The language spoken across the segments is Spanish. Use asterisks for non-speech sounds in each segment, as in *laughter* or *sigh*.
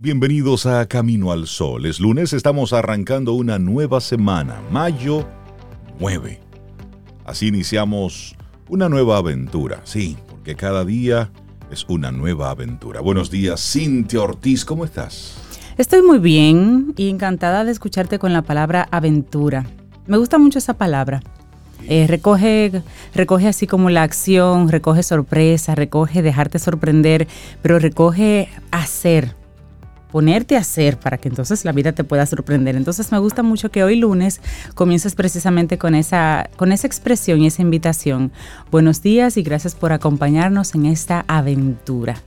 Bienvenidos a Camino al Sol. Es lunes, estamos arrancando una nueva semana, mayo 9. Así iniciamos una nueva aventura, sí, porque cada día es una nueva aventura. Buenos días, Cintia Ortiz, ¿cómo estás? Estoy muy bien y encantada de escucharte con la palabra aventura. Me gusta mucho esa palabra. Eh, recoge, recoge así como la acción, recoge sorpresa, recoge dejarte sorprender, pero recoge hacer, ponerte a hacer para que entonces la vida te pueda sorprender. Entonces me gusta mucho que hoy lunes comiences precisamente con esa, con esa expresión y esa invitación. Buenos días y gracias por acompañarnos en esta aventura.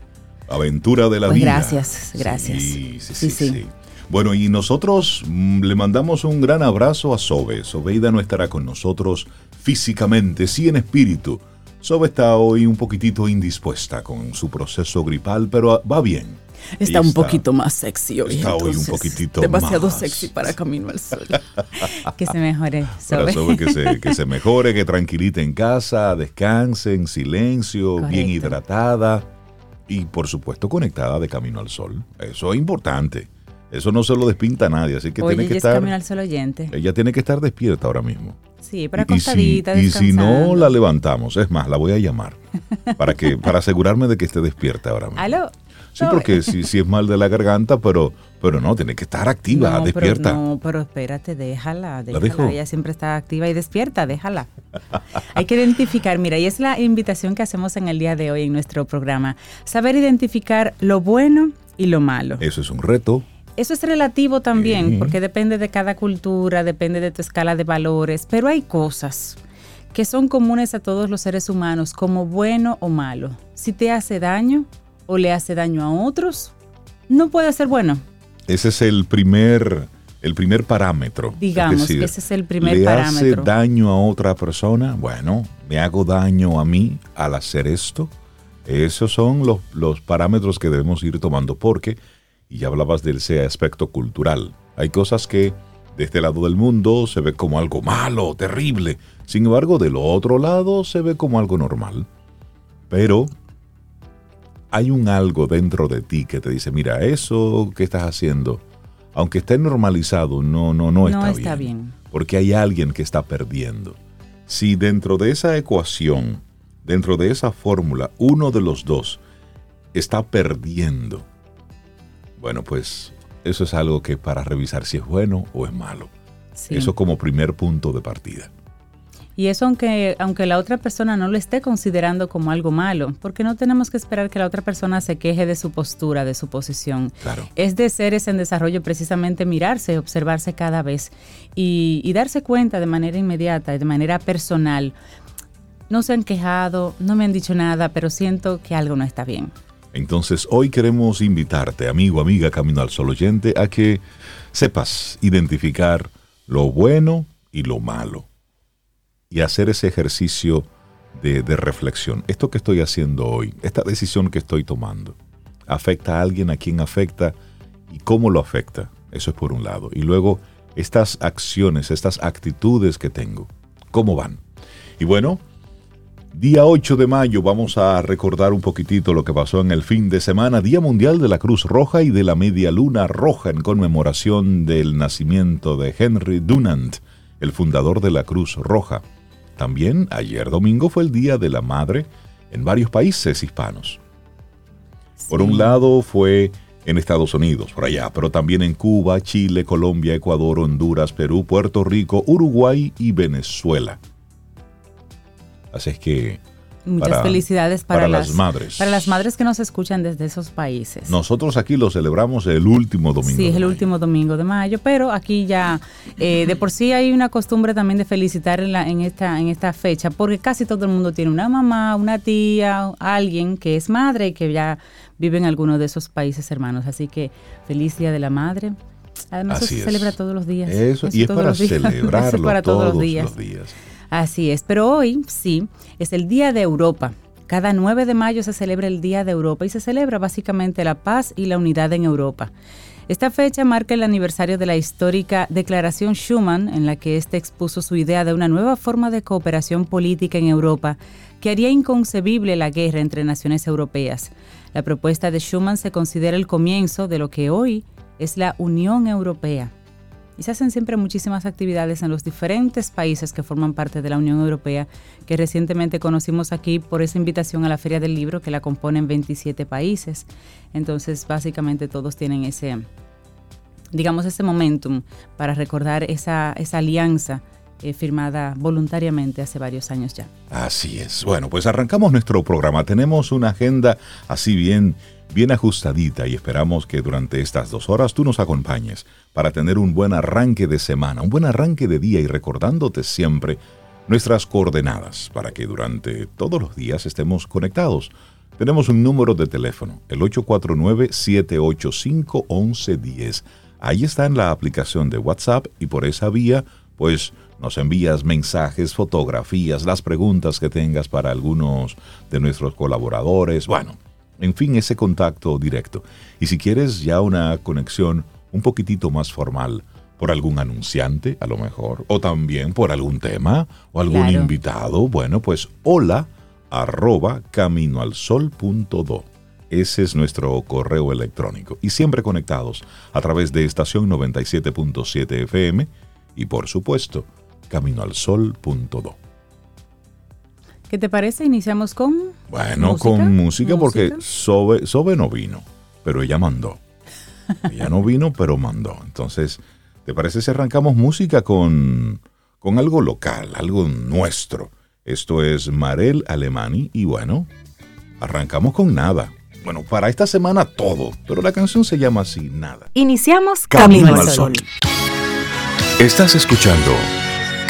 Aventura de la Pues vida. gracias, gracias. Sí, sí, sí, Sí, sí. Bueno, y nosotros mm, le mandamos un gran abrazo a Sobe. Sobeida no estará con nosotros físicamente, sí en espíritu. Sobe está hoy un poquitito indispuesta con su proceso gripal, pero va bien. Está un poquito más sexy hoy. está hoy un poquitito Demasiado más. sexy para Camino al Sol. *laughs* que se mejore. Para Sobe. Sobe que se, que se mejore, que tranquilite en casa, descanse en silencio, bien Correcto. hidratada y por supuesto conectada de camino al sol. Eso es importante. Eso no se lo despinta a nadie, así que Oye, tiene que ella es estar. Camino al Sol oyente. Ella tiene que estar despierta ahora mismo. Sí, pero Y- y si, acostadita, y si no la levantamos, es más, la voy a llamar para que para asegurarme de que esté despierta ahora mismo. *laughs* ¿Aló? Sí, porque si, si es mal de la garganta, pero pero no, tiene que estar activa, no, despierta. Pero, no, pero espérate, déjala, déjala. dejo? Ella siempre está activa y despierta, déjala. Hay que identificar, mira, y es la invitación que hacemos en el día de hoy en nuestro programa. Saber identificar lo bueno y lo malo. Eso es un reto. Eso es relativo también, porque depende de cada cultura, depende de tu escala de valores, pero hay cosas que son comunes a todos los seres humanos, como bueno o malo. Si te hace daño o le hace daño a otros, no puede ser bueno. Ese es el primer, el primer parámetro. Digamos Es decir, ese es el primer ¿le parámetro. hace daño a otra persona? Bueno, ¿me hago daño a mí al hacer esto? Esos son los, los parámetros que debemos ir tomando porque, y ya hablabas del ese aspecto cultural, hay cosas que de este lado del mundo se ve como algo malo, terrible. Sin embargo, del otro lado se ve como algo normal. Pero hay un algo dentro de ti que te dice, mira, eso que estás haciendo, aunque esté normalizado, no, no, no, No está, está bien. bien. Porque hay alguien que está perdiendo. Si dentro de esa ecuación, dentro de esa fórmula, uno de los dos está perdiendo, bueno, pues eso es algo que para revisar si es bueno o es malo. Sí. Eso como primer punto de partida. Y eso aunque, aunque la otra persona no lo esté considerando como algo malo, porque no tenemos que esperar que la otra persona se queje de su postura, de su posición. Claro. Es de seres en desarrollo precisamente mirarse, observarse cada vez y, y darse cuenta de manera inmediata, de manera personal. No se han quejado, no me han dicho nada, pero siento que algo no está bien. Entonces, hoy queremos invitarte, amigo, amiga, Camino al Sol oyente, a que sepas identificar lo bueno y lo malo y hacer ese ejercicio de, reflexión. Esto que estoy haciendo hoy, esta decisión que estoy tomando, ¿afecta a alguien a quien afecta y cómo lo afecta? Eso es por un lado. Y luego, estas acciones, estas actitudes que tengo, ¿cómo van? Y bueno, Día 8 de mayo vamos a recordar un poquitito lo que pasó en el fin de semana, Día Mundial de la Cruz Roja y de la Media Luna Roja en conmemoración del nacimiento de Henry Dunant, el fundador de la Cruz Roja. También ayer domingo fue el Día de la Madre en varios países hispanos. Por un lado fue en Estados Unidos, por allá, pero también en Cuba, Chile, Colombia, Ecuador, Honduras, Perú, Puerto Rico, Uruguay y Venezuela. Así es que Muchas Para- felicidades para, para las madres. Para las madres que nos escuchan desde esos países. nosotros aquí lo celebramos el último domingo. Sí, es el mayo. último domingo de mayo, pero aquí ya eh, de por sí hay una costumbre también de felicitar en, la- en esta, en esta fecha, porque casi todo el mundo tiene una mamá, una tía, alguien que es madre y que ya vive en alguno de esos países hermanos. Así que feliz Día de la Madre. Además, eso se es. celebra todos los días. Eso, y es para celebrarlo Eso es *laughs* para todos, todos los días. los días. Así es, pero hoy sí, es el Día de Europa. Cada 9 de mayo se celebra el Día de Europa y se celebra básicamente la paz y la unidad en Europa. Esta fecha marca el aniversario de la histórica Declaración Schuman, en la que éste expuso su idea de una nueva forma de cooperación política en Europa que haría inconcebible la guerra entre naciones europeas. La propuesta de Schuman se considera el comienzo de lo que hoy es la Unión Europea. Y se hacen siempre muchísimas actividades en los diferentes países que forman parte de la Unión Europea, que recientemente conocimos aquí por esa invitación a la Feria del Libro, que la componen 27 países. Entonces, básicamente todos tienen ese, digamos, ese momentum para recordar esa, esa alianza eh, firmada voluntariamente hace varios años ya. Así es. Bueno, pues arrancamos nuestro programa. Tenemos una agenda así bien, bien ajustadita y esperamos que durante estas dos horas tú nos acompañes para tener un buen arranque de semana, un buen arranque de día y recordándote siempre nuestras coordenadas para que durante todos los días estemos conectados. Tenemos un número de teléfono, el 849-785-1110. Ahí está en la aplicación de WhatsApp y por esa vía, pues nos envías mensajes, fotografías, las preguntas que tengas para algunos de nuestros colaboradores, bueno, en fin, ese contacto directo. Y si quieres ya una conexión un poquitito más formal, por algún anunciante, a lo mejor, o también por algún tema, o algún invitado, bueno, pues hola arroba caminoalsol.do. Ese es nuestro correo electrónico. Y siempre conectados a través de estación 97.7 FM y por supuesto caminoalsol.do. ¿Qué te parece? Iniciamos con. Bueno, con música, porque Sobe, Sobe no vino, pero ella mandó. ella no vino, pero mandó. Entonces, ¿te parece si arrancamos música con, con algo local, algo nuestro? Esto es Marel Alemani y bueno, arrancamos con nada. Bueno, para esta semana todo, pero la canción se llama así, nada. Iniciamos Camino, al Sol. Estás escuchando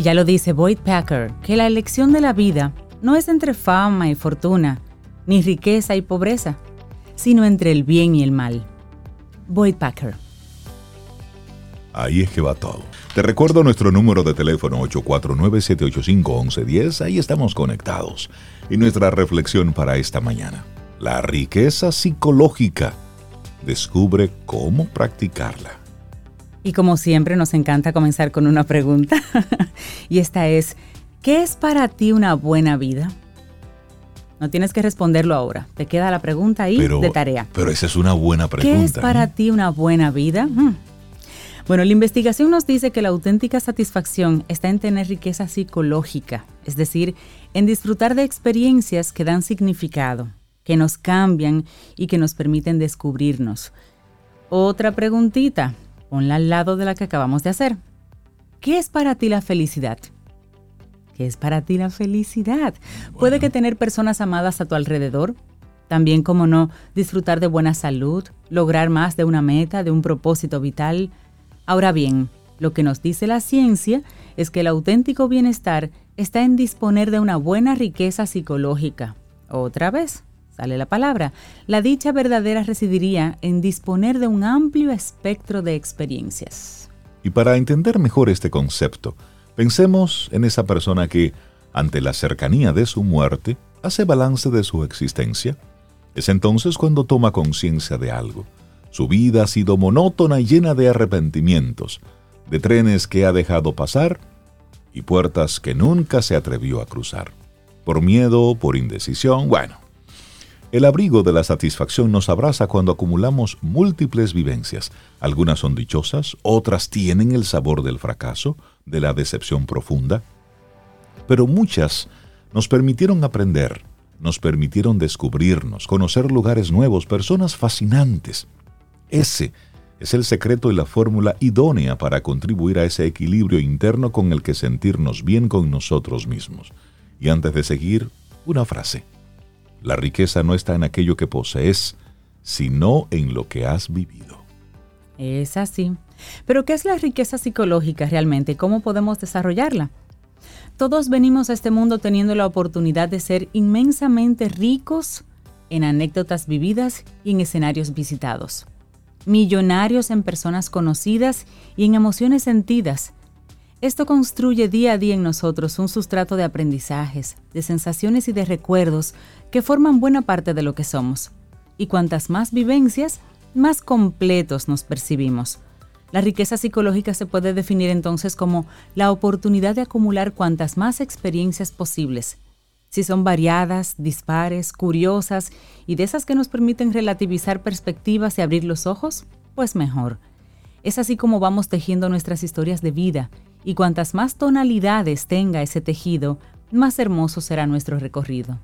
Y ya lo dice Boyd Packer, que la elección de la vida no es entre fama y fortuna, ni riqueza y pobreza, sino entre el bien y el mal. Boyd Packer. Ahí es que va todo. Te recuerdo nuestro número de teléfono 849-785-1110. Ahí estamos conectados. Y nuestra reflexión para esta mañana. La riqueza psicológica. Descubre cómo practicarla. Y como siempre nos encanta comenzar con una pregunta. *laughs* y esta es, ¿qué es para ti una buena vida? No tienes que responderlo ahora. Te queda la pregunta ahí de tarea. Pero esa es una buena pregunta. ¿Qué es para ¿eh? ti una buena vida? Hmm. Bueno, la investigación nos dice que la auténtica satisfacción está en tener riqueza psicológica, es decir, en disfrutar de experiencias que dan significado, que nos cambian y que nos permiten descubrirnos. Otra preguntita, ponla al lado de la que acabamos de hacer. ¿Qué es para ti la felicidad? ¿Qué es para ti la felicidad? Puede que tener personas amadas a tu alrededor, también como no, disfrutar de buena salud, lograr más de una meta, de un propósito vital. Ahora bien, lo que nos dice la ciencia es que el auténtico bienestar está en disponer de una buena riqueza psicológica. Otra vez, sale la palabra, la dicha verdadera residiría en disponer de un amplio espectro de experiencias. Y para entender mejor este concepto, pensemos en esa persona que, ante la cercanía de su muerte, hace balance de su existencia. Es entonces cuando toma conciencia de algo. Su vida ha sido monótona y llena de arrepentimientos, de trenes que ha dejado pasar y puertas que nunca se atrevió a cruzar. Por miedo, por indecisión, bueno, el abrigo de la satisfacción nos abraza cuando acumulamos múltiples vivencias. Algunas son dichosas, otras tienen el sabor del fracaso, de la decepción profunda. Pero muchas nos permitieron aprender, nos permitieron descubrirnos, conocer lugares nuevos, personas fascinantes. Ese es el secreto y la fórmula idónea para contribuir a ese equilibrio interno con el que sentirnos bien con nosotros mismos. Y antes de seguir, una frase. La riqueza no está en aquello que posees, sino en lo que has vivido. Es así. Pero ¿qué es la riqueza psicológica realmente? ¿Cómo podemos desarrollarla? Todos venimos a este mundo teniendo la oportunidad de ser inmensamente ricos en anécdotas vividas y en escenarios visitados. millonarios en personas conocidas y en emociones sentidas. Esto construye día a día en nosotros un sustrato de aprendizajes, de sensaciones y de recuerdos que forman buena parte de lo que somos. Y cuantas más vivencias, más completos nos percibimos. La riqueza psicológica se puede definir entonces como la oportunidad de acumular cuantas más experiencias posibles. Si son variadas, dispares, curiosas y de esas que nos permiten relativizar perspectivas y abrir los ojos, pues mejor. Es así como vamos tejiendo nuestras historias de vida, y cuantas más tonalidades tenga ese tejido, más hermoso será nuestro recorrido.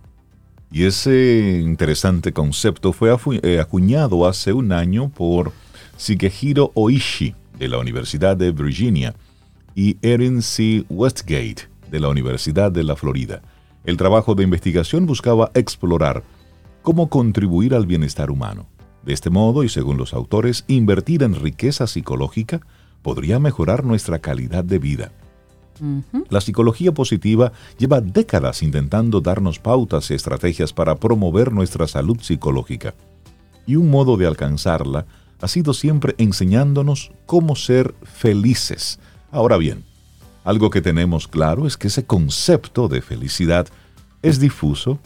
Y ese interesante concepto fue eh, acuñado hace un año por Shigehiro Oishi de la Universidad de Virginia y Erin C. Westgate de la Universidad de la Florida. El trabajo de investigación buscaba explorar cómo contribuir al bienestar humano. De este modo, y según los autores, invertir en riqueza psicológica podría mejorar nuestra calidad de vida. La psicología positiva lleva décadas intentando darnos pautas y estrategias para promover nuestra salud psicológica. Y un modo de alcanzarla ha sido siempre enseñándonos cómo ser felices. Ahora bien, algo que tenemos claro es que ese concepto de felicidad es difuso,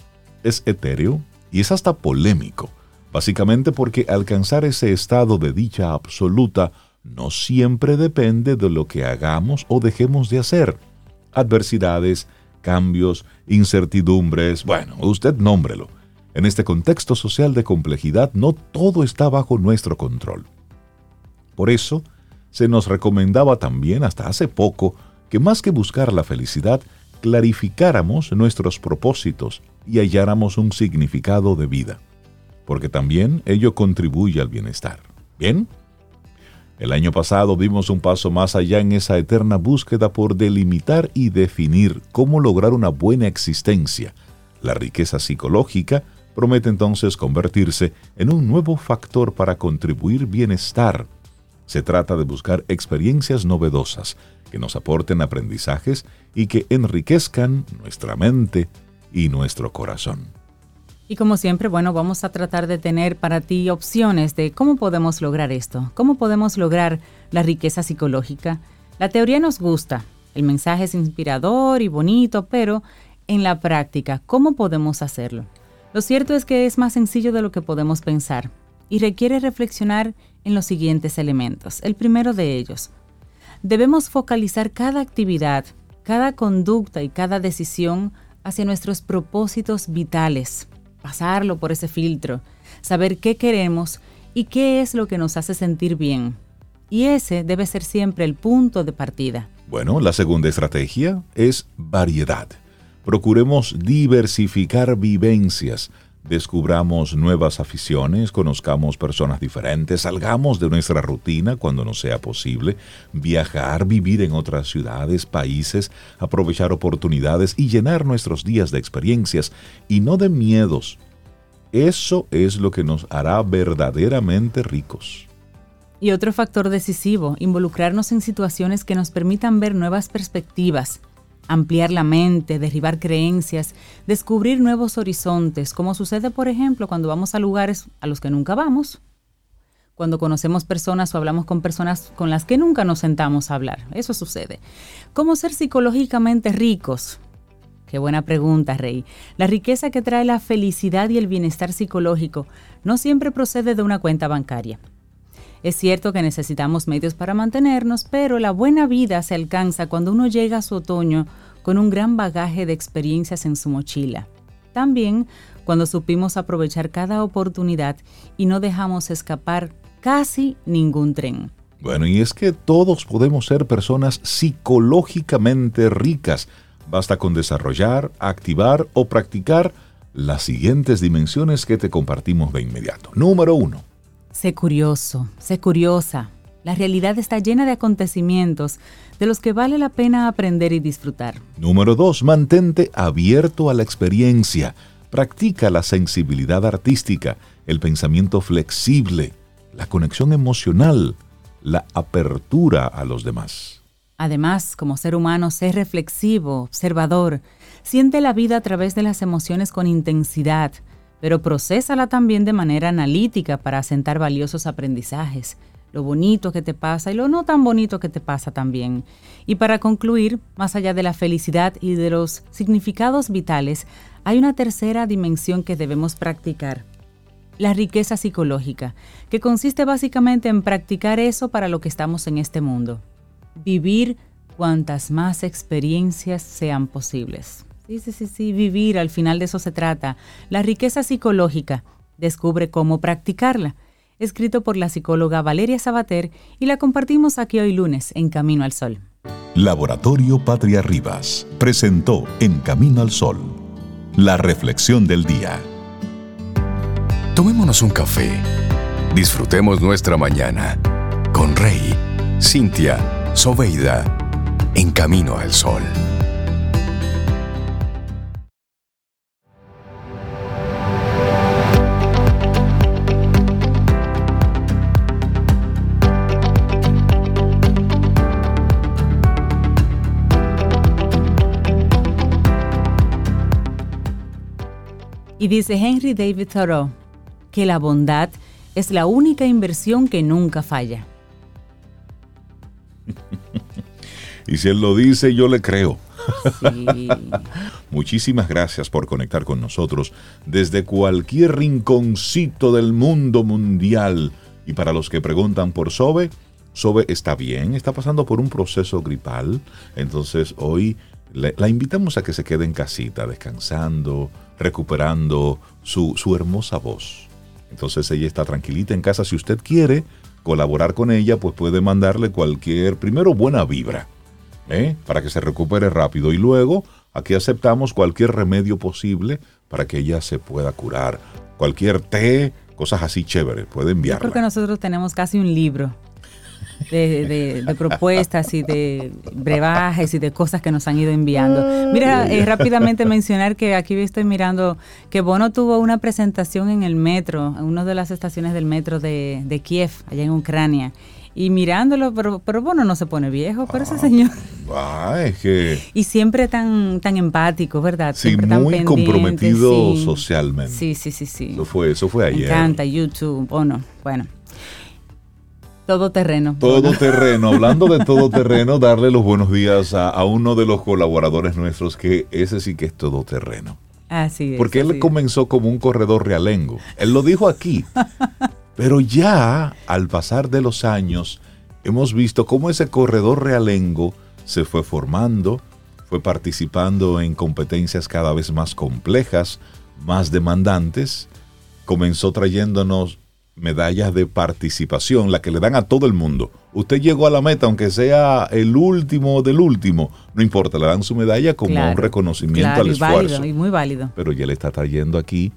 es etéreo y es hasta polémico, básicamente porque alcanzar ese estado de dicha absoluta no siempre depende de lo que hagamos o dejemos de hacer. Adversidades, cambios, incertidumbres, bueno, usted nómbrelo en este contexto social de complejidad, no todo está bajo nuestro control. Por eso, se nos recomendaba también hasta hace poco que más que buscar la felicidad, clarificáramos nuestros propósitos y halláramos un significado de vida, porque también ello contribuye al bienestar. ¿Bien? El año pasado dimos un paso más allá en esa eterna búsqueda por delimitar y definir cómo lograr una buena existencia, la riqueza psicológica, promete entonces convertirse en un nuevo factor para contribuir bienestar. Se trata de buscar experiencias novedosas que nos aporten aprendizajes y que enriquezcan nuestra mente y nuestro corazón. Y como siempre, bueno, vamos a tratar de tener para ti opciones de cómo podemos lograr esto, cómo podemos lograr la riqueza psicológica. La teoría nos gusta, el mensaje es inspirador y bonito, pero en la práctica, ¿cómo podemos hacerlo? Lo cierto es que es más sencillo de lo que podemos pensar y requiere reflexionar en los siguientes elementos. El primero de ellos, debemos focalizar cada actividad, cada conducta y cada decisión hacia nuestros propósitos vitales, pasarlo por ese filtro, saber qué queremos y qué es lo que nos hace sentir bien. Y ese debe ser siempre el punto de partida. Bueno, la segunda estrategia es variedad. Procuremos diversificar vivencias, descubramos nuevas aficiones, conozcamos personas diferentes, salgamos de nuestra rutina cuando no sea posible, viajar, vivir en otras ciudades, países, aprovechar oportunidades y llenar nuestros días de experiencias y no de miedos. Eso es lo que nos hará verdaderamente ricos. Y otro factor decisivo, involucrarnos en situaciones que nos permitan ver nuevas perspectivas, ampliar la mente, derribar creencias, descubrir nuevos horizontes, como sucede, por ejemplo, cuando vamos a lugares a los que nunca vamos, cuando conocemos personas o hablamos con personas con las que nunca nos sentamos a hablar. Eso sucede. ¿Cómo ser psicológicamente ricos? Qué buena pregunta, Rey. La riqueza que trae la felicidad y el bienestar psicológico no siempre procede de una cuenta bancaria. Es cierto que necesitamos medios para mantenernos, pero la buena vida se alcanza cuando uno llega a su otoño con un gran bagaje de experiencias en su mochila. También cuando supimos aprovechar cada oportunidad y no dejamos escapar casi ningún tren. Bueno, y es que todos podemos ser personas psicológicamente ricas. Basta con desarrollar, activar o practicar las siguientes dimensiones que te compartimos de inmediato. Número uno, Sé curioso, sé curiosa. La realidad está llena de acontecimientos de los que vale la pena aprender y disfrutar. Número 2. Mantente abierto a la experiencia. Practica la sensibilidad artística, el pensamiento flexible, la conexión emocional, la apertura a los demás. Además, como ser humano, sé reflexivo, observador. Siente la vida a través de las emociones con intensidad pero procésala también de manera analítica para asentar valiosos aprendizajes, lo bonito que te pasa y lo no tan bonito que te pasa también. Y para concluir, más allá de la felicidad y de los significados vitales, hay una tercera dimensión que debemos practicar, la riqueza psicológica, que consiste básicamente en practicar eso para lo que estamos en este mundo, vivir cuantas más experiencias sean posibles. Sí, sí, sí, sí, vivir, al final de eso se trata. La riqueza psicológica, descubre cómo practicarla. Escrito por la psicóloga Valeria Sabater y la compartimos aquí hoy lunes en Camino al Sol. Laboratorio Patria Rivas presentó En Camino al Sol la reflexión del día. Tomémonos un café. Disfrutemos nuestra mañana con Rey, Cintia, Soveida, en Camino al Sol. Y dice Henry David Thoreau que la bondad es la única inversión que nunca falla. *laughs* y si él lo dice, yo le creo. *laughs* Muchísimas gracias por conectar con nosotros desde cualquier rinconcito del mundo mundial. Y para los que preguntan por Sobe, Sobe está bien, está pasando por un proceso gripal. Entonces hoy la invitamos a que se quede en casita, descansando, recuperando su, hermosa voz. Entonces ella está tranquilita en casa. Si usted quiere colaborar con ella, pues puede mandarle cualquier, primero buena vibra, ¿eh? para que se recupere rápido. Y luego aquí aceptamos cualquier remedio posible para que ella se pueda curar. Cualquier té, cosas así chéveres, puede enviarla. Yo creo que nosotros tenemos casi un libro de, propuestas y de brebajes y de cosas que nos han ido enviando. Mira, eh, rápidamente mencionar que aquí estoy mirando que Bono tuvo una presentación en el metro, en una de las estaciones del metro de, Kiev, allá en Ucrania y mirándolo, pero, pero Bono no se pone viejo, pero ese ah, señor. Ah, es que... Y siempre tan, tan empático, ¿verdad? Sí, muy comprometido socialmente. Sí, sí, sí, sí. Eso fue, eso fue ayer. Me encanta YouTube, Bono. Bueno. Todo terreno. Todo terreno. Hablando de todo terreno, darle los buenos días a, uno de los colaboradores nuestros que ese sí que es todo terreno. Así es. Porque él comenzó como un corredor realengo. Él lo dijo aquí. *laughs* pero ya al pasar de los años, hemos visto cómo ese corredor realengo se fue formando, fue participando en competencias cada vez más complejas, más demandantes, comenzó trayéndonos medallas de participación, la que le dan a todo el mundo. Usted llegó a la meta, aunque sea el último del último, no importa, le dan su medalla como un reconocimiento al esfuerzo. y muy válido. Pero ya le está trayendo aquí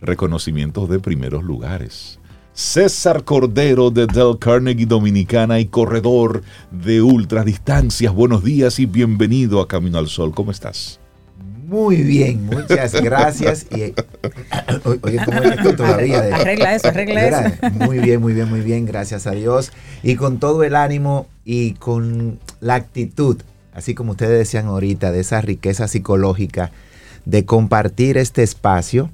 reconocimientos de primeros lugares. César Cordero de Del Carnegie Dominicana y corredor de ultradistancias. Buenos días y bienvenido a Camino al Sol. ¿Cómo estás? Muy bien, muchas gracias. Y, oye, ¿cómo esto *laughs* todavía? arregla eso, arregla eso. Muy bien, muy bien, muy bien, gracias a Dios. Y con todo el ánimo y con la actitud, así como ustedes decían ahorita, de esa riqueza psicológica, de compartir este espacio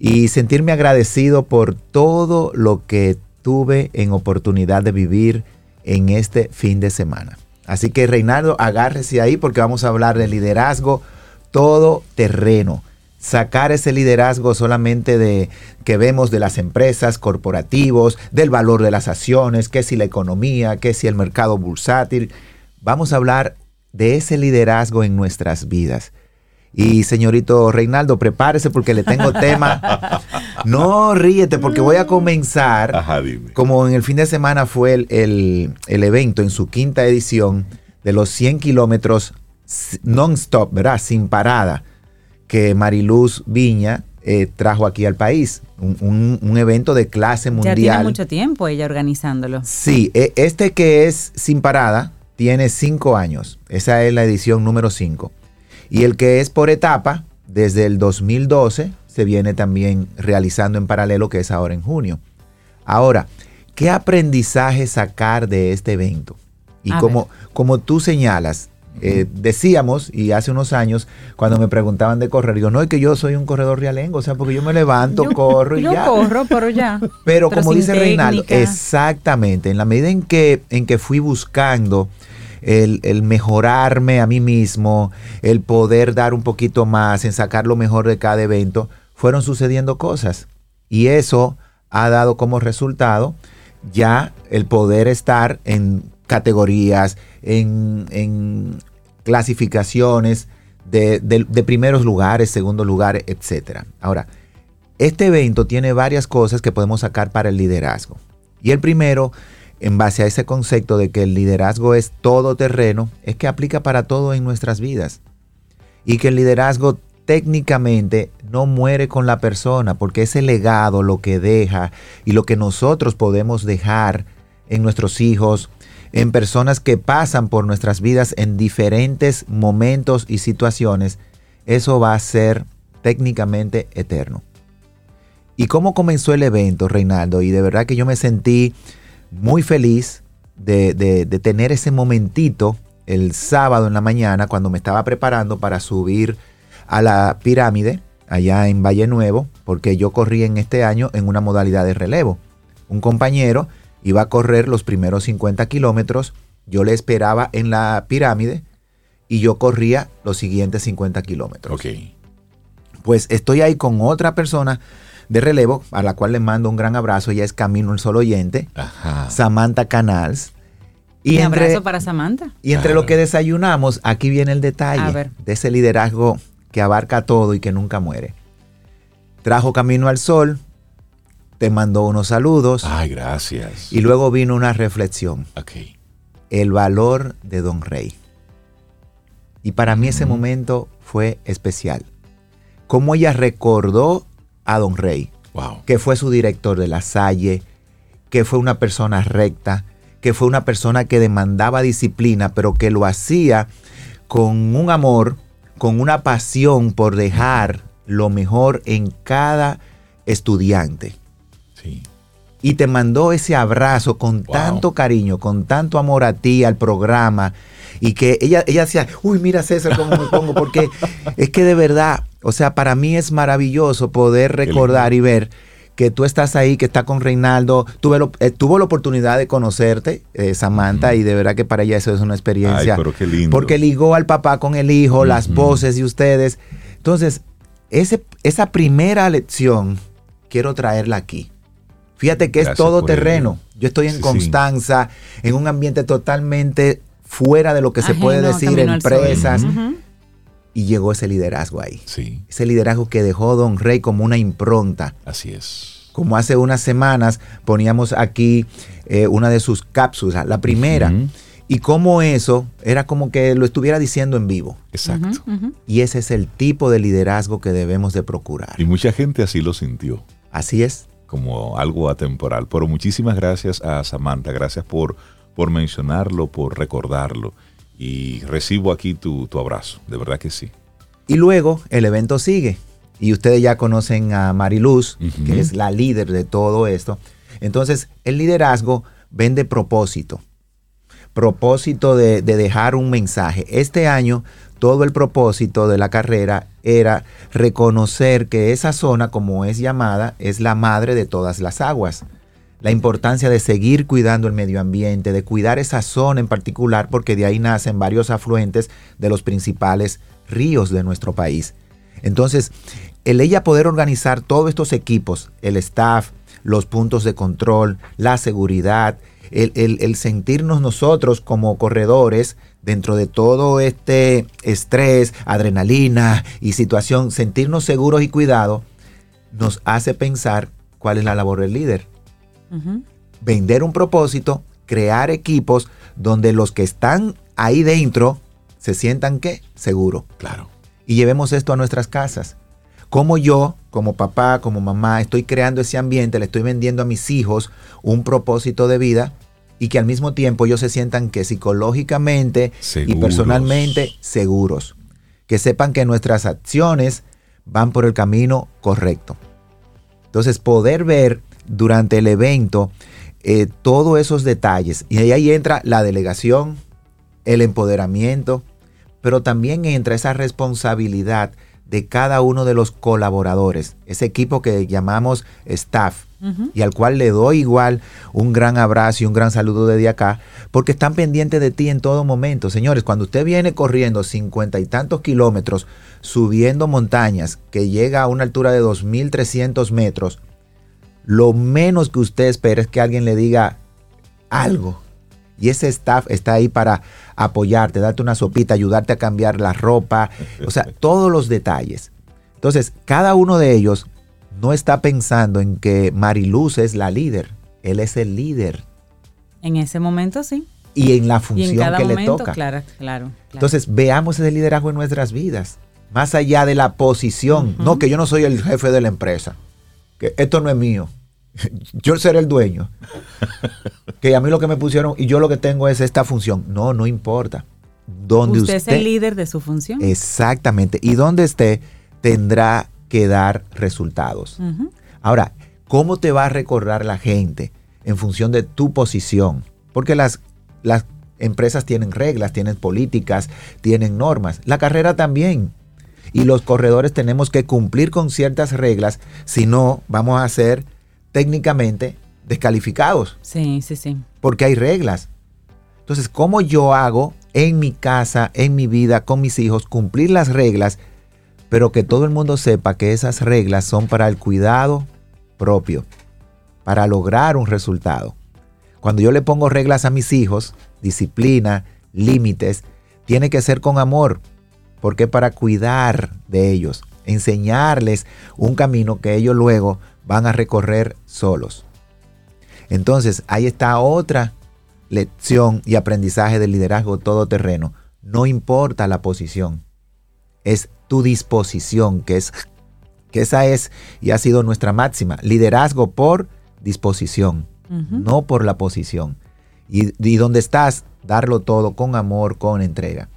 y sentirme agradecido por todo lo que tuve en oportunidad de vivir en este fin de semana. Así que Reinaldo, agárrese ahí porque vamos a hablar de liderazgo todo terreno. Sacar ese liderazgo solamente de que vemos de las empresas, corporativos, del valor de las acciones, que si la economía, que si el mercado bursátil. Vamos a hablar de ese liderazgo en nuestras vidas. Y señorito Reinaldo, prepárese porque le tengo tema. *laughs* No, ríete porque voy a comenzar. Como en el fin de semana fue el, el evento en su quinta edición de los 100 kilómetros non-stop, ¿verdad? Sin parada, que Mariluz Viña eh, trajo aquí al país. Un, evento de clase mundial. Ya tiene mucho tiempo ella organizándolo. Sí, e, este que es sin parada tiene cinco años. Esa es la edición número cinco. Y el que es por etapa, desde el 2012, se viene también realizando en paralelo, que es ahora en junio. Ahora, ¿qué aprendizaje sacar de este evento? Y como, como tú señalas, Eh, decíamos, y hace unos años, cuando me preguntaban de correr, digo, no, es que yo soy un corredor realengo, o sea, porque yo me levanto, corro y yo ya. corro, pero ya. *laughs* Pero, Pero como dice Reinaldo, exactamente, en la medida en que, en que fui buscando el, el mejorarme a mí mismo, el poder dar un poquito más, en sacar lo mejor de cada evento, fueron sucediendo cosas. Y eso ha dado como resultado ya el poder estar en categorías, en, clasificaciones de, primeros lugares, segundos lugares, etc. Ahora, este evento tiene varias cosas que podemos sacar para el liderazgo. Y el primero, en base a ese concepto de que el liderazgo es todoterreno, es que aplica para todo en nuestras vidas. Y que el liderazgo técnicamente no muere con la persona, porque ese legado, lo que deja y lo que nosotros podemos dejar en nuestros hijos, en personas que pasan por nuestras vidas en diferentes momentos y situaciones, eso va a ser técnicamente eterno. ¿Y cómo comenzó el evento, Reinaldo? Y de verdad que yo me sentí muy feliz de, de- tener ese momentito el sábado en la mañana cuando me estaba preparando para subir a la pirámide allá en Valle Nuevo, porque yo corrí en este año en una modalidad de relevo. Un compañero iba a correr los primeros 50 kilómetros, yo le esperaba en la pirámide y yo corría los siguientes 50 kilómetros Ok. pues estoy ahí con otra persona de relevo, a la cual le mando un gran abrazo, ella es Camino el Solo Oyente, Ajá. Samantha Canals. Y un entre, abrazo para Samantha. y entre Claro. lo que desayunamos, aquí viene el detalle A ver. de ese liderazgo que abarca todo y que nunca muere. Trajo Camino al Sol, te mandó unos saludos Ay, gracias. y luego vino una reflexión, Ok. el valor de Don Rey. Y para mí ese Ujú. momento fue especial. Cómo ella recordó a Don Rey. Wow. que fue su director de la Salle, que fue una persona recta, que fue una persona que demandaba disciplina, pero que lo hacía con un amor, con una pasión por dejar lo mejor en cada estudiante. Y te mandó ese abrazo con Wow. tanto cariño, con tanto amor a ti, al programa. Y que ella, ella decía, uy, mira César cómo me pongo, porque *laughs* es que de verdad, o sea, para mí es maravilloso poder recordar y ver que tú estás ahí, que está con Reinaldo, tuve lo- eh, tuvo la oportunidad de conocerte, eh, Samantha, y de verdad que para ella eso es una Ay, experiencia. pero qué lindo. porque ligó al papá con el hijo, las voces de ustedes. Entonces, ese, esa primera lección quiero traerla aquí. Fíjate que es todo terreno. ello. Yo estoy en Sí, sí. Constanza, en un ambiente totalmente fuera de lo que se puede decir, empresas, y llegó ese liderazgo ahí. Sí, Ese liderazgo que dejó Don Rey como una impronta. así es. Como hace unas semanas poníamos aquí eh, una de sus cápsulas, la primera, y cómo eso era como que lo estuviera diciendo en vivo. Exacto. Y ese es el tipo de liderazgo que debemos de procurar. Y mucha gente así lo sintió, Así es. Como algo atemporal. Pero muchísimas gracias a Samantha, gracias por, por mencionarlo, por recordarlo. Y recibo aquí tu, tu abrazo, de verdad que sí. Y luego el evento sigue. Y ustedes ya conocen a Mariluz, que es la líder de todo esto. Entonces, el liderazgo vende propósito. Propósito de, de dejar un mensaje. Este año, todo el propósito de la carrera era reconocer que esa zona, como es llamada, es la madre de todas las aguas. La importancia de seguir cuidando el medio ambiente, de cuidar esa zona en particular, porque de ahí nacen varios afluentes de los principales ríos de nuestro país. Entonces, el ella poder organizar todos estos equipos, el staff, los puntos de control, la seguridad, el, el- el sentirnos nosotros como corredores dentro de todo este estrés, adrenalina y situación, sentirnos seguros y cuidados, nos hace pensar cuál es la labor del líder. Vender un propósito, crear equipos donde los que están ahí dentro se sientan que seguro. Claro. y llevemos esto a nuestras casas. Como yo, como papá, como mamá, estoy creando ese ambiente, le estoy vendiendo a mis hijos un propósito de vida y que al mismo tiempo ellos se sientan que psicológicamente y personalmente seguros. Que sepan que nuestras acciones van por el camino correcto. Entonces, poder ver durante el evento eh, todos esos detalles. Y ahí, ahí entra la delegación, el empoderamiento, pero también entra esa responsabilidad de cada uno de los colaboradores, ese equipo que llamamos staff, y al cual le doy igual un gran abrazo y un gran saludo desde acá, porque están pendientes de ti en todo momento. Señores, cuando usted viene corriendo cincuenta y tantos kilómetros, subiendo montañas, que llega a una altura de 2.300 metros, lo menos que usted espera es que alguien le diga algo. Y ese staff está ahí para apoyarte, darte una sopita, ayudarte a cambiar la ropa, o sea, *laughs* todos los detalles. Entonces, cada uno de ellos no está pensando en que Mariluz es la líder, él es el líder. En ese momento sí. Y en la función que le toca. Claro, claro, Entonces, veamos ese liderazgo en nuestras vidas, más allá de la posición. No, que yo no soy el jefe de la empresa, que esto no es mío. *laughs* Yo seré el dueño. *laughs* que a mí lo que me pusieron y yo lo que tengo es esta función. No, no importa. Donde usted, es el líder de su función. Exactamente. Y donde esté, tendrá que dar resultados. Ahora, ¿cómo te va a recordar la gente en función de tu posición? Porque las, las empresas tienen reglas, tienen políticas, tienen normas. La carrera también. Y los corredores tenemos que cumplir con ciertas reglas, si no, vamos a ser técnicamente descalificados. Sí, sí, sí. Porque hay reglas. Entonces, ¿cómo yo hago en mi casa, en mi vida, con mis hijos, cumplir las reglas pero que todo el mundo sepa que esas reglas son para el cuidado propio, para lograr un resultado. Cuando yo le pongo reglas a mis hijos, disciplina, límites, tiene que ser con amor, porque para cuidar de ellos, enseñarles un camino que ellos luego van a recorrer solos. Entonces, ahí está otra lección y aprendizaje del liderazgo todoterreno. No importa la posición, es tu disposición, que es que esa es y ha sido nuestra máxima, liderazgo por disposición, no por la posición. Y, y, donde estás, darlo todo con amor, con entrega.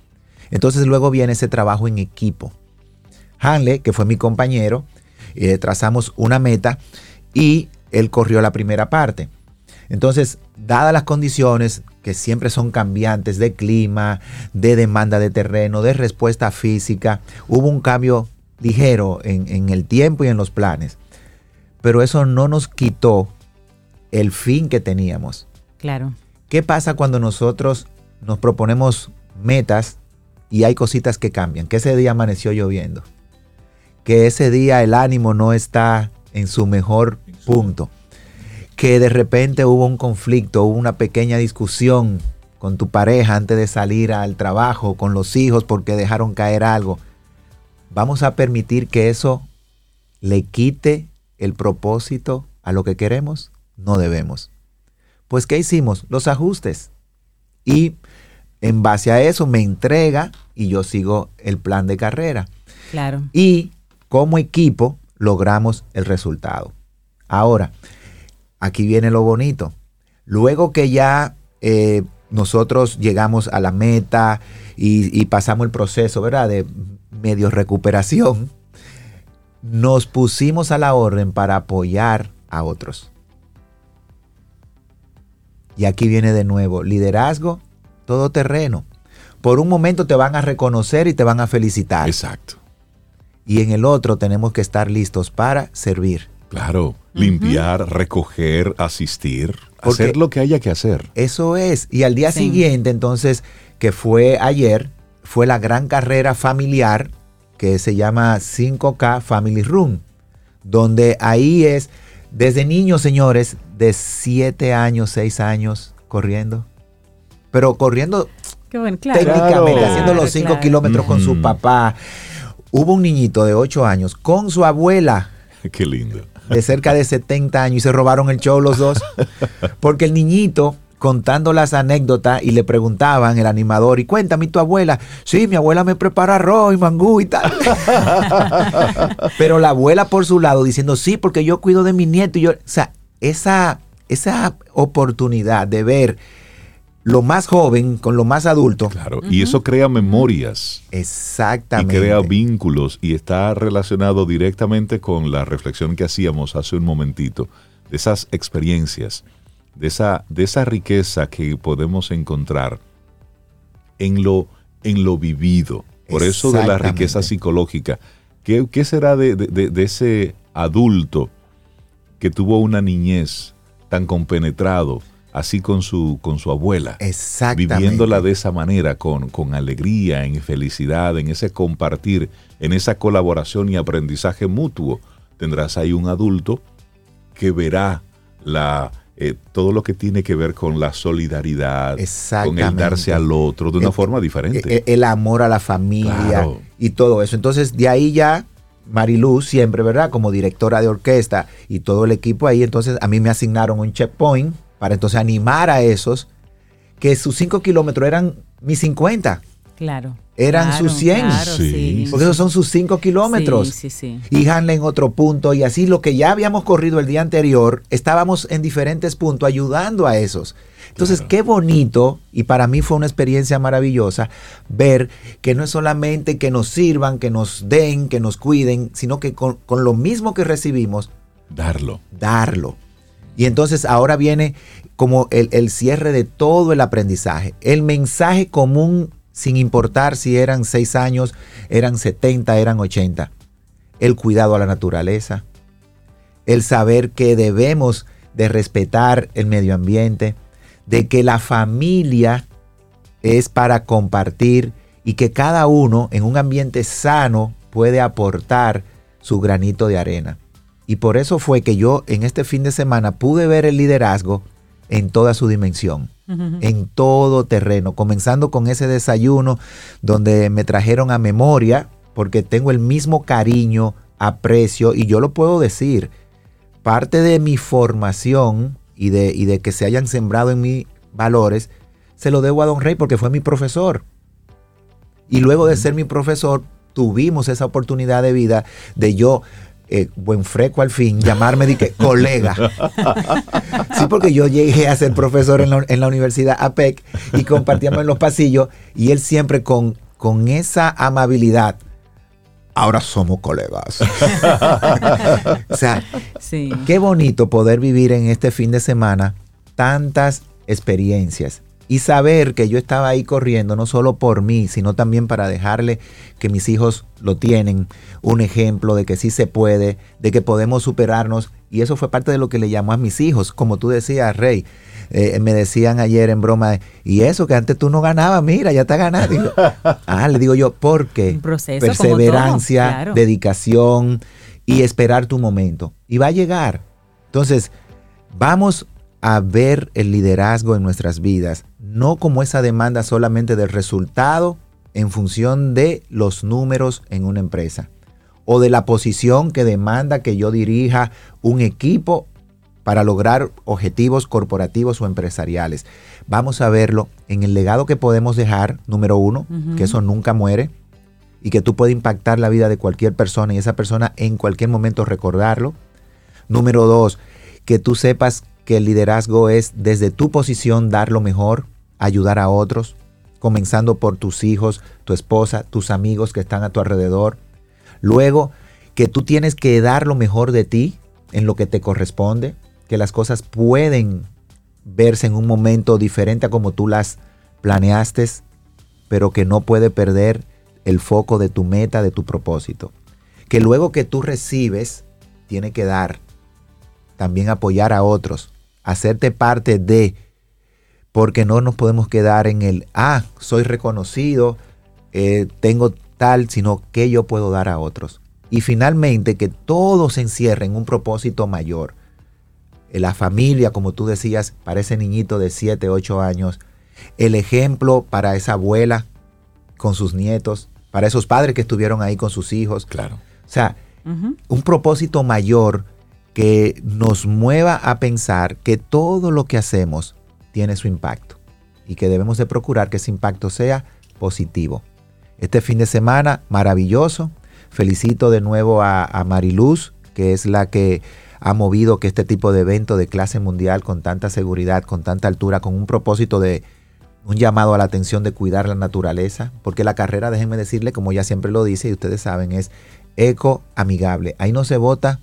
Entonces luego viene ese trabajo en equipo. Hanley, que fue mi compañero, eh, trazamos una meta y él corrió la primera parte. Entonces, dadas las condiciones que siempre son cambiantes de clima, de demanda de terreno, de respuesta física, hubo un cambio ligero en, el tiempo y en los planes. Pero eso no nos quitó el fin que teníamos. Claro. ¿Qué pasa cuando nosotros nos proponemos metas y hay cositas que cambian? Que ese día amaneció lloviendo. Que ese día el ánimo no está en su mejor punto que de repente hubo un conflicto, hubo una pequeña discusión con tu pareja antes de salir al trabajo, con los hijos porque dejaron caer algo. ¿Vamos a permitir que eso le quite el propósito a lo que queremos? No debemos. Pues ¿qué hicimos? Los ajustes. Y en base a eso me entrega y yo sigo el plan de carrera. Claro. Y como equipo logramos el resultado. Ahora, aquí viene lo bonito. Luego que ya eh, nosotros llegamos a la meta y, pasamos el proceso, ¿verdad? De medio recuperación, nos pusimos a la orden para apoyar a otros. Y aquí viene de nuevo, liderazgo todoterreno. Por un momento te van a reconocer y te van a felicitar. Exacto. Y en el otro tenemos que estar listos para servir. Claro, limpiar, recoger, asistir, hacer lo que haya que hacer. Eso es. Y al día siguiente, entonces, que fue ayer, fue la gran carrera familiar que se llama 5K Family Room, donde ahí es desde niños, señores, de 7 años, 6 años corriendo. Pero corriendo técnicamente, haciendo los 5 kilómetros con su papá. Hubo un niñito de 8 años con su abuela. *laughs* Qué lindo de cerca de 70 años y se robaron el show los dos. Porque el niñito contando las anécdotas y le preguntaban el animador, y cuéntame tu abuela, sí, mi abuela me prepara arroz y mangú y tal. *laughs* Pero la abuela por su lado diciendo, sí, porque yo cuido de mi nieto y yo, o sea, esa, esa oportunidad de ver lo más joven con lo más adulto. Claro, y eso crea memorias. Exactamente. Y crea vínculos y está relacionado directamente con la reflexión que hacíamos hace un momentito, de esas experiencias, de esa, de esa riqueza que podemos encontrar en lo en lo vivido. Por eso de la riqueza psicológica. ¿Qué, qué será de, de, de, ese adulto que tuvo una niñez tan compenetrado, así con su, con su abuela? Viviéndola de esa manera, con, con alegría, en felicidad, en ese compartir, en esa colaboración y aprendizaje mutuo. Tendrás ahí un adulto que verá la, eh, todo lo que tiene que ver con la solidaridad, con el darse al otro de una forma diferente. El, amor a la familia y todo eso. Entonces, de ahí ya Mariluz siempre, ¿verdad? Como directora de orquesta y todo el equipo ahí, entonces a mí me asignaron un checkpoint para entonces animar a esos que sus 5 kilómetros eran mis 50. Claro eran sus 100. Porque esos son sus 5 kilómetros. Sí, sí, y Hanley en otro punto. Y así lo que ya habíamos corrido el día anterior, estábamos en diferentes puntos ayudando a esos. Entonces, qué bonito, y para mí fue una experiencia maravillosa, ver que no es solamente que nos sirvan, que nos den, que nos cuiden, sino que con, con lo mismo que recibimos, darlo. Darlo. Y entonces ahora viene como el, cierre de todo el aprendizaje. El mensaje común sin importar si eran 6 años, eran 70, eran 80. El cuidado a la naturaleza, el saber que debemos de respetar el medio ambiente, de que la familia es para compartir y que cada uno en un ambiente sano puede aportar su granito de arena. Y por eso fue que yo en este fin de semana pude ver el liderazgo en toda su dimensión en todo terreno, comenzando con ese desayuno donde me trajeron a memoria, porque tengo el mismo cariño, aprecio, y yo lo puedo decir, parte de mi formación y de, y de que se hayan sembrado en mí valores, se lo debo a Don Rey porque fue mi profesor. Y luego de ser mi profesor, tuvimos esa oportunidad de vida de yo eh, buen freco al fin, llamarme de que colega. sí, porque yo llegué a ser profesor en la, Universidad APEC y compartíamos en los pasillos y él siempre con, con esa amabilidad. Ahora somos colegas. *laughs* o sea, qué bonito poder vivir en este fin de semana tantas experiencias y saber que yo estaba ahí corriendo no solo por mí, sino también para dejarle que mis hijos lo tienen, un ejemplo de que sí se puede, de que podemos superarnos. Y eso fue parte de lo que le llamó a mis hijos, como tú decías, Rey. Eh, me decían ayer en broma, y eso que antes tú no ganabas, mira, ya te ganado. *laughs* ah, le digo yo, ¿por qué? Perseverancia, dedicación y esperar tu momento. Y va a llegar. Entonces, vamos a ver el liderazgo en nuestras vidas, no como esa demanda solamente del resultado en función de los números en una empresa o de la posición que demanda que yo dirija un equipo para lograr objetivos corporativos o empresariales. Vamos a verlo en el legado que podemos dejar, número uno, que eso nunca muere y que tú puedes impactar la vida de cualquier persona y esa persona en cualquier momento recordarlo. Número dos, que tú sepas que el liderazgo es desde tu posición dar lo mejor, ayudar a otros, comenzando por tus hijos, tu esposa, tus amigos que están a tu alrededor. Luego, que tú tienes que dar lo mejor de ti en lo que te corresponde, que las cosas pueden verse en un momento diferente a como tú las planeaste, pero que no puede perder el foco de tu meta, de tu propósito. Que luego que tú recibes, tiene que dar, también apoyar a otros, hacerte parte de, porque no nos podemos quedar en el, ah, soy reconocido, eh, tengo tal, sino que yo puedo dar a otros. Y finalmente que todo se encierre en un propósito mayor. La familia, como tú decías, para ese niñito de 7, 8 años, el ejemplo para esa abuela con sus nietos, para esos padres que estuvieron ahí con sus hijos. Claro. O sea, un propósito mayor que nos mueva a pensar que todo lo que hacemos tiene su impacto y que debemos de procurar que ese impacto sea positivo. Este fin de semana, maravilloso. Felicito de nuevo a, Mariluz, que es la que ha movido que este tipo de evento de clase mundial con tanta seguridad, con tanta altura, con un propósito de un llamado a la atención de cuidar la naturaleza, porque la carrera, déjenme decirle, como ya siempre lo dice y ustedes saben, es eco amigable. Ahí no se vota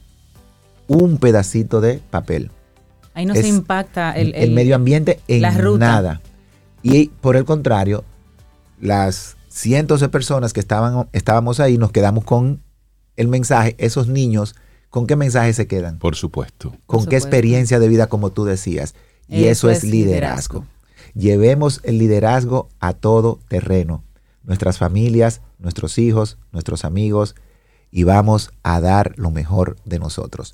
un pedacito de papel. Ahí no se impacta el, medio ambiente en nada. Y por el contrario, las cientos de personas que estaban, estábamos ahí, nos quedamos con el mensaje, esos niños, ¿con qué mensaje se quedan? Por supuesto. ¿Con Por qué experiencia de vida, como tú decías? Y eso, Eso es es liderazgo. liderazgo. Llevemos el liderazgo a todo terreno. Nuestras familias, nuestros hijos, nuestros amigos, y vamos a dar lo mejor de nosotros.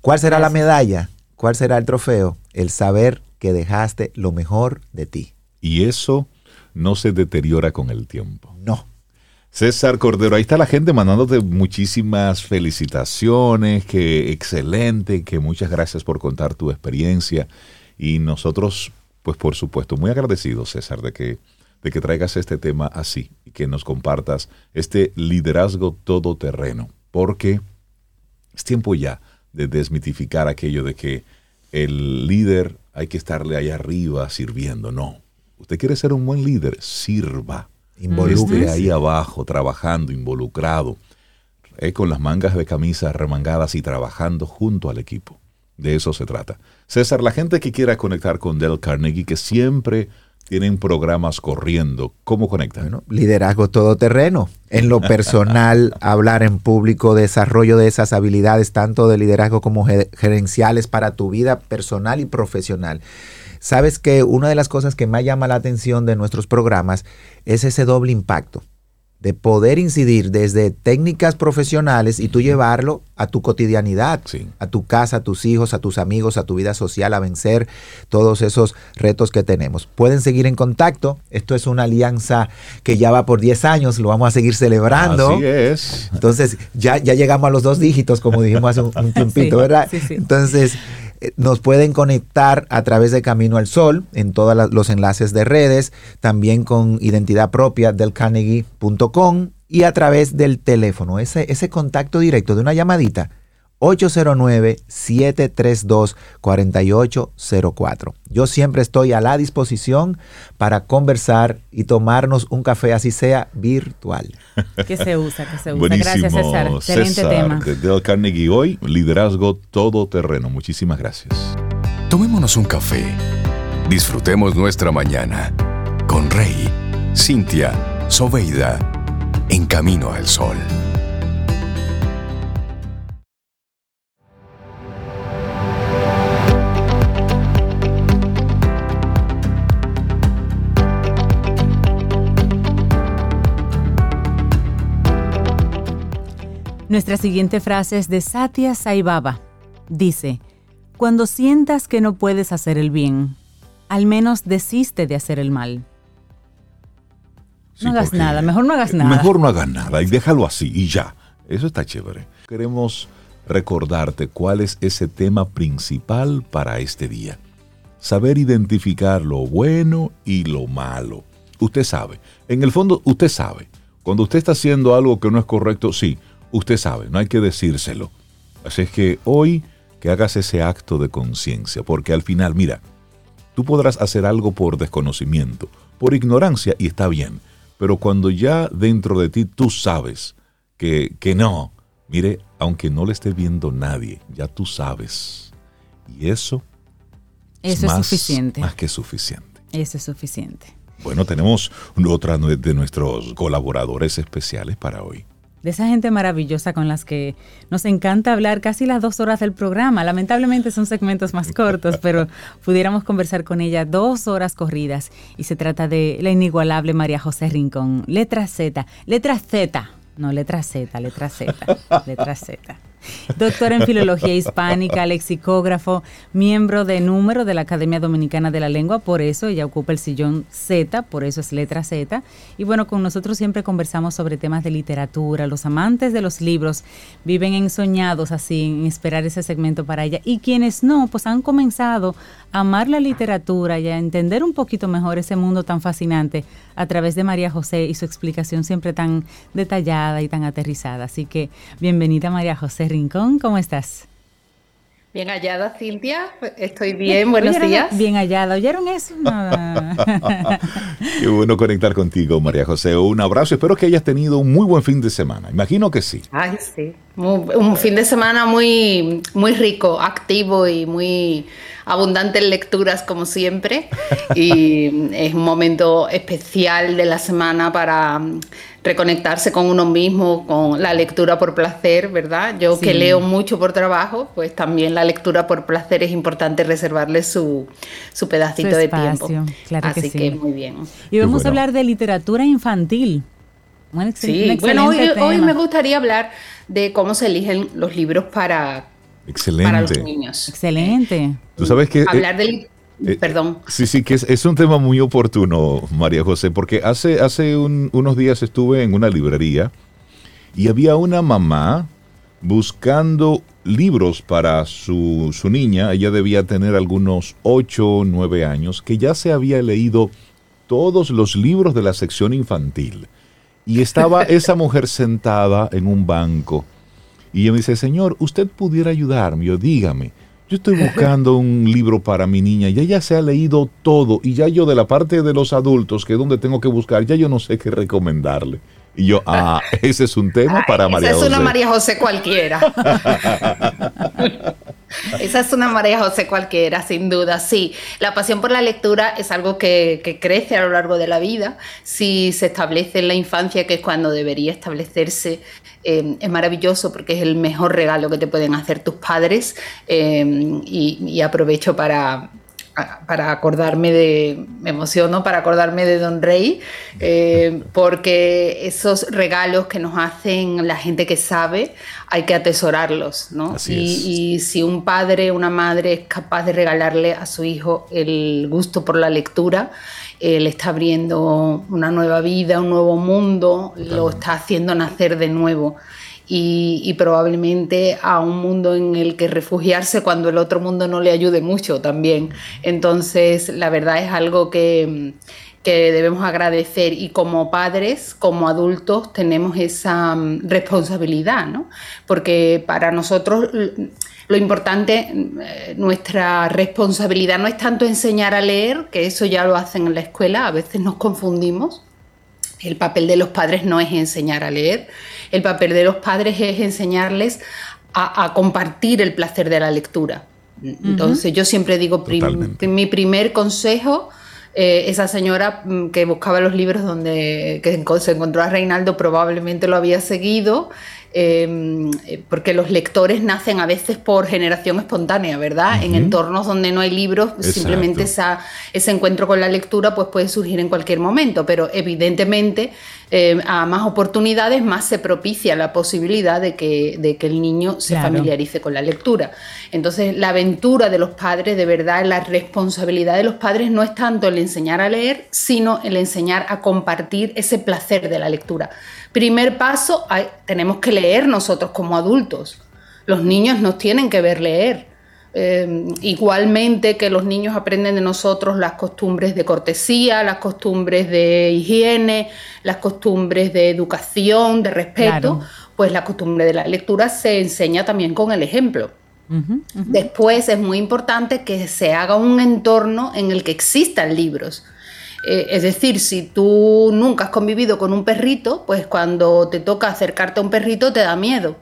¿Cuál será la medalla? ¿Cuál será el trofeo? El saber que dejaste lo mejor de ti. Y eso no se deteriora con el tiempo. No. César Cordero, ahí está la gente mandándote muchísimas felicitaciones, que excelente, que muchas gracias por contar tu experiencia. Y nosotros, pues por supuesto, muy agradecidos, César, de que, de que traigas este tema así y que nos compartas este liderazgo todoterreno, porque es tiempo ya de desmitificar aquello de que el líder hay que estarle ahí arriba sirviendo. No, usted quiere ser un buen líder, sirva. Involúcrese. Esté ahí abajo, trabajando, involucrado, eh, con las mangas de camisa remangadas y trabajando junto al equipo. De eso se trata. César, la gente que quiera conectar con Dale Carnegie, que siempre tienen programas corriendo, ¿cómo conectan? Bueno, liderazgo todoterreno. En lo personal, *laughs* hablar en público, desarrollo de esas habilidades, tanto de liderazgo como ge- gerenciales para tu vida personal y profesional. Sabes que una de las cosas que más llama la atención de nuestros programas es ese doble impacto de poder incidir desde técnicas profesionales y tú llevarlo a tu cotidianidad, Sí. a tu casa, a tus hijos, a tus amigos, a tu vida social, a vencer todos esos retos que tenemos. Pueden seguir en contacto. Esto es una alianza que ya va por 10 años, lo vamos a seguir celebrando. Así es. Entonces, ya, ya llegamos a los dos dígitos, como dijimos hace un, un *laughs* tiempito, Sí, ¿verdad? sí, sí. Entonces, nos pueden conectar a través de Camino al Sol en todos los enlaces de redes, también con identidad propia del carnegie.com y a través del teléfono, ese, ese contacto directo de una llamadita. 809-732-4804. Yo siempre estoy a la disposición para conversar y tomarnos un café, así sea virtual. *laughs* Que se usa, que se usa. Buenísimo. Gracias, César. Excelente César, tema. de Dale Carnegie hoy, liderazgo todoterreno. Muchísimas gracias. Tomémonos un café. Disfrutemos nuestra mañana con Rey, Cintia, Soveida, en camino al sol. Nuestra siguiente frase es de Satya Sai Baba. Dice, cuando sientas que no puedes hacer el bien, al menos desiste de hacer el mal. Sí, no hagas nada, mejor no hagas nada. Mejor no hagas nada y déjalo así y ya. Eso está chévere. Queremos recordarte cuál es ese tema principal para este día. Saber identificar lo bueno y lo malo. Usted sabe. En el fondo, usted sabe. Cuando usted está haciendo algo que no es correcto, sí, usted sabe. No hay que decírselo. Así es que hoy que hagas ese acto de conciencia, porque al final, mira, Tú podrás hacer algo por desconocimiento, por ignorancia, y está bien. Pero cuando ya dentro de ti tú sabes que, que no, mire, aunque no le esté viendo nadie, ya tú sabes. Y eso, Eso es más, suficiente. Más que suficiente. Eso es suficiente. Bueno, tenemos otra de nuestros colaboradores especiales para hoy. De esa gente maravillosa con las que nos encanta hablar casi las dos horas del programa. Lamentablemente son segmentos más cortos, *laughs* pero pudiéramos conversar con ella dos horas corridas. Y se trata de la inigualable María José Rincón. Letra Z. Letra Z. No, letra Z, letra Z. Letra Z. Doctora en Filología Hispánica, lexicógrafo, miembro de número de la Academia Dominicana de la Lengua, por eso ella ocupa el sillón Z, por eso es letra Z. Y bueno, con nosotros siempre conversamos sobre temas de literatura. Los amantes de los libros viven ensoñados así, en esperar ese segmento para ella. Y quienes no, pues han comenzado a amar la literatura y a entender un poquito mejor ese mundo tan fascinante a través de María José y su explicación siempre tan detallada y tan aterrizada. Así que bienvenida María José Rincón, ¿cómo estás? Bien hallada, Cintia. Estoy bien, buenos ¿Oyeron? días. Bien hallada, ¿oyeron eso? Nada. *laughs* Qué bueno conectar contigo, María José. Un abrazo. Espero que hayas tenido un muy buen fin de semana. Imagino que sí. Ay, sí. Muy- un fin de semana muy, muy rico, activo y muy abundantes lecturas como siempre y es un momento especial de la semana para reconectarse con uno mismo, con la lectura por placer, ¿verdad? Yo que leo mucho por trabajo, pues también la lectura por placer es importante reservarle su, su pedacito de tiempo. Claro Así que, sí. que muy bien. Y vamos a hablar de literatura infantil. sí, bueno, hoy, hoy, me gustaría hablar de cómo se eligen los libros para, Excelente. para los niños. Excelente. Tú sabes que... Hablar de eh, Perdón. Sí, sí, que es, un tema muy oportuno, María José, porque hace, hace unos días estuve en una librería y había una mamá buscando libros para su, su niña, ella debía tener algunos 8 o 9 años, que ya se había leído todos los libros de la sección infantil. Y estaba *laughs* esa mujer sentada en un banco. Y ella me dice, Señor, usted pudiera ayudarme, yo dígame yo estoy *laughs* buscando un libro para mi niña y ella se ha leído todo y ya yo de la parte de los adultos, que es donde tengo que buscar, ya yo no sé qué recomendarle. Y yo, ah, *laughs* ese es un tema para María José. Esa es una María José cualquiera. *laughs* Esa es una María José cualquiera, sin duda, sí. La pasión por la lectura es algo que, que, crece a lo largo de la vida. Si se establece en la infancia, que es cuando debería establecerse, eh, es maravilloso porque es el mejor regalo que te pueden hacer tus padres. Eh, y, y aprovecho para, para acordarme de, me emociono para acordarme de Don Rey, eh, porque esos regalos que nos hacen la gente que sabe, hay que atesorarlos, ¿no? Y, y, si un padre, una madre es capaz de regalarle a su hijo el gusto por la lectura, eh, le está abriendo una nueva vida, un nuevo mundo, lo está haciendo nacer de nuevo y, probablemente a un mundo en el que refugiarse cuando el otro mundo no le ayude mucho también. Entonces, la verdad es algo que, que debemos agradecer y como padres, como adultos, tenemos esa mm, responsabilidad, ¿no? Porque para nosotros lo importante, eh, nuestra responsabilidad no es tanto enseñar a leer, que eso ya lo hacen en la escuela, a veces nos confundimos. El papel de los padres no es enseñar a leer, el papel de los padres es enseñarles a, compartir el placer de la lectura. Entonces yo siempre digo, mi primer consejo, eh, esa señora mm, que buscaba los libros donde que se encontró a Reinaldo probablemente lo había seguido Em, eh, porque los lectores nacen a veces por generación espontánea, ¿verdad? En entornos donde no hay libros, simplemente ese encuentro con la lectura pues puede surgir en cualquier momento, pero evidentemente em, a más oportunidades más se propicia la posibilidad de que, de que el niño se familiarice con la lectura. Entonces la aventura de los padres, de verdad, la responsabilidad de los padres no es tanto el enseñar a leer, sino el enseñar a compartir ese placer de la lectura. Primer paso, tenemos que leer nosotros como adultos. Los niños nos tienen que ver leer. Eh, igualmente que los niños aprenden de nosotros las costumbres de cortesía, las costumbres de higiene, las costumbres de educación, de respeto, pues la costumbre de la lectura se enseña también con el ejemplo. Después es muy importante que se haga un entorno en el que existan libros. Eh, es decir, si tú nunca has convivido con un perrito, pues cuando te toca acercarte a un perrito te da miedo.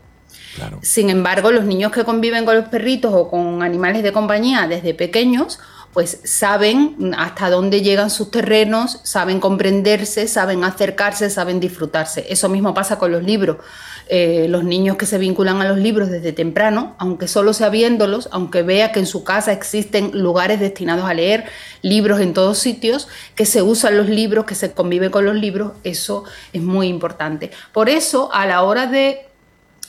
Sin embargo, los niños que conviven con los perritos o con animales de compañía desde pequeños, pues saben hasta dónde llegan sus terrenos, saben comprenderse, saben acercarse, saben disfrutarse. Eso mismo pasa con los libros. Eh, los niños que se vinculan a los libros desde temprano, aunque solo sea viéndolos, aunque vea que en su casa existen lugares destinados a leer, libros en todos sitios, que se usan los libros, que se convive con los libros, eso es muy importante. Por eso, a la hora de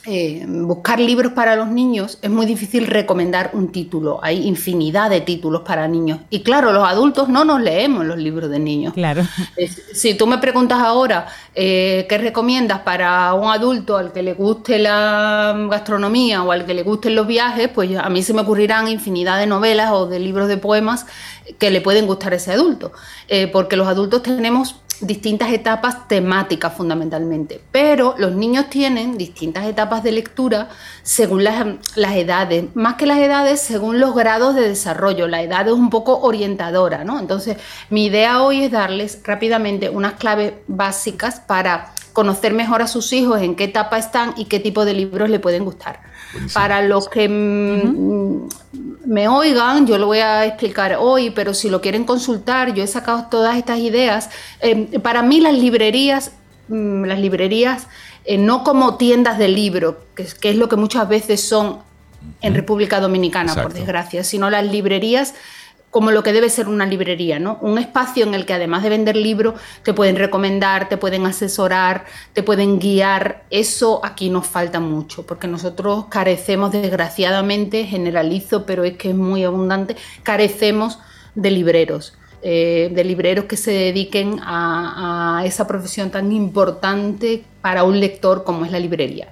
eh, buscar libros para los niños es muy difícil recomendar un título. Hay infinidad de títulos para niños. Y claro, los adultos no nos leemos los libros de niños. Claro. Si tú me preguntas ahora eh, qué recomiendas para un adulto al que le guste la gastronomía o al que le gusten los viajes, pues a mí se me ocurrirán infinidad de novelas o de libros de poemas que le pueden gustar a ese adulto. Eh, porque los adultos tenemos distintas etapas temáticas fundamentalmente, pero los niños tienen distintas etapas de lectura según las, edades, más que las edades, según los grados de desarrollo. La edad es un poco orientadora, ¿no? Entonces, mi idea hoy es darles rápidamente unas claves básicas para conocer mejor a sus hijos, en qué etapa están y qué tipo de libros le pueden gustar. Para los que me oigan, yo lo voy a explicar hoy, pero si lo quieren consultar, yo he sacado todas estas ideas. Eh, para mí las librerías, las librerías eh, no como tiendas de libro, que, es lo que muchas veces son en República Dominicana, por desgracia, sino las librerías como lo que debe ser una librería, ¿no? Un espacio en el que además de vender libros, te pueden recomendar, te pueden asesorar, te pueden guiar. Eso aquí nos falta mucho, porque nosotros carecemos, desgraciadamente, generalizo, pero es que es muy abundante, carecemos de libreros. Eh, de libreros que se dediquen a esa profesión tan importante para un lector como es la librería.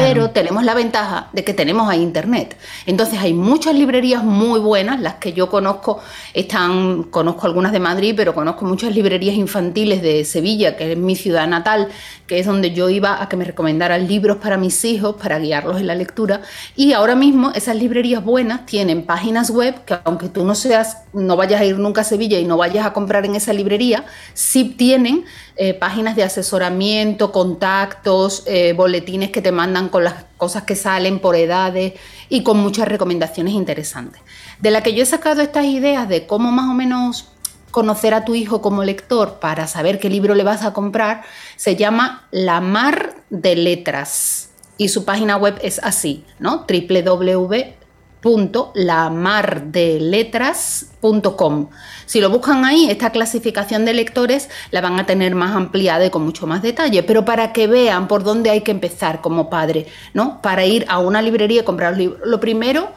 Pero tenemos la ventaja de que tenemos ahí internet. Entonces hay muchas librerías muy buenas, las que yo conozco, están, conozco algunas de Madrid, pero conozco muchas librerías infantiles de Sevilla, que es mi ciudad natal, que es donde yo iba a que me recomendaran libros para mis hijos, para guiarlos en la lectura. Y ahora mismo esas librerías buenas tienen páginas web que aunque tú no seas, no vayas a ir nunca a Sevilla y no vayas a comprar en esa librería, sí tienen eh, páginas de asesoramiento, contactos, eh, boletines que te mandan con las cosas que salen por edades y con muchas recomendaciones interesantes. De la que yo he sacado estas ideas de cómo más o menos conocer a tu hijo como lector para saber qué libro le vas a comprar, se llama La Mar de Letras y su página web es así, ¿no? www www.lamardeletras.com. Si lo buscan ahí, esta clasificación de lectores la van a tener más ampliada y con mucho más detalle, pero para que vean por dónde hay que empezar como padre, ¿no? Para ir a una librería y comprar un libro. Lo primero,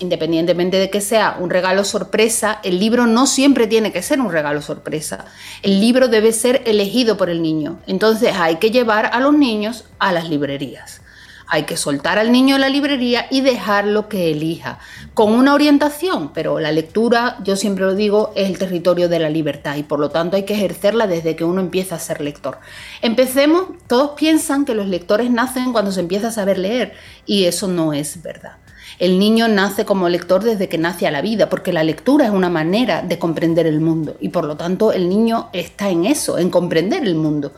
independientemente de que sea un regalo sorpresa, el libro no siempre tiene que ser un regalo sorpresa. El libro debe ser elegido por el niño. Entonces hay que llevar a los niños a las librerías. Hay que soltar al niño en la librería y dejarlo que elija, con una orientación, pero la lectura, yo siempre lo digo, es el territorio de la libertad y por lo tanto hay que ejercerla desde que uno empieza a ser lector. Empecemos, todos piensan que los lectores nacen cuando se empieza a saber leer y eso no es verdad. El niño nace como lector desde que nace a la vida, porque la lectura es una manera de comprender el mundo y por lo tanto el niño está en eso, en comprender el mundo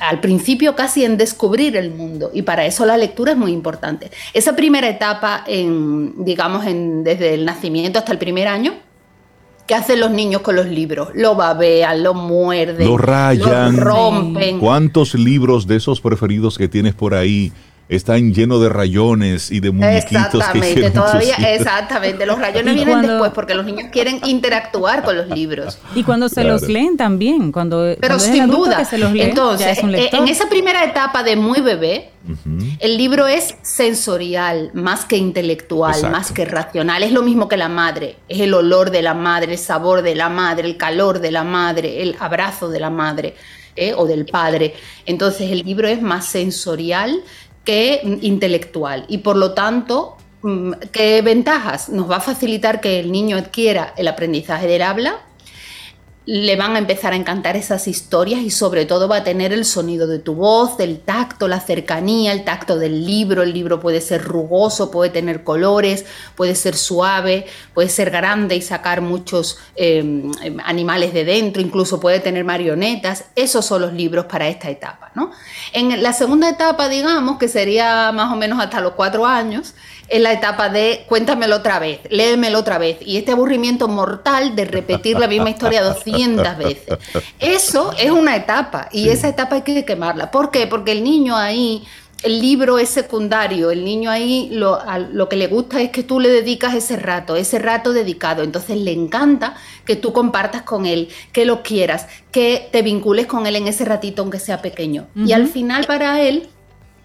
al principio casi en descubrir el mundo y para eso la lectura es muy importante. Esa primera etapa, en, digamos, en, desde el nacimiento hasta el primer año, ¿qué hacen los niños con los libros? Lo babean, lo muerden, lo rayan, lo rompen. ¿Cuántos libros de esos preferidos que tienes por ahí están llenos de rayones y de muñequitos exactamente, todavía, exactamente. Los *laughs* rayones vienen después porque los niños quieren interactuar con los libros. Y cuando se los leen también, cuando, Pero sin duda. Entonces, eh, en esa primera etapa de muy bebé, el libro es sensorial, más que intelectual, más que racional. Es lo mismo que la madre. Es el olor de la madre, el sabor de la madre, el calor de la madre, el abrazo de la madre. ¿eh? o del padre. Entonces el libro es más sensorial que intelectual y por lo tanto, mm, ¿qué ventajas? Nos va a facilitar que el niño adquiera el aprendizaje del habla, le van a empezar a encantar esas historias y sobre todo va a tener el sonido de tu voz, del tacto, la cercanía, el tacto del libro. El libro puede ser rugoso, puede tener colores, puede ser suave, puede ser grande y sacar muchos em, animales de dentro, incluso puede tener marionetas. Esos son los libros para esta etapa. ¿no? En la segunda etapa, digamos, que sería más o menos hasta los cuatro años, en la etapa de cuéntamelo otra vez, léemelo otra vez. Y este aburrimiento mortal de repetir la misma historia 200 veces. Eso es una etapa y esa etapa hay que quemarla. ¿Por qué? Porque el niño ahí el libro es secundario, el niño ahí lo, lo, que le gusta es que tú le dedicas ese rato, ese rato dedicado, entonces le encanta que tú compartas con él, que lo quieras, que te vincules con él en ese ratito aunque sea pequeño. Y al final para él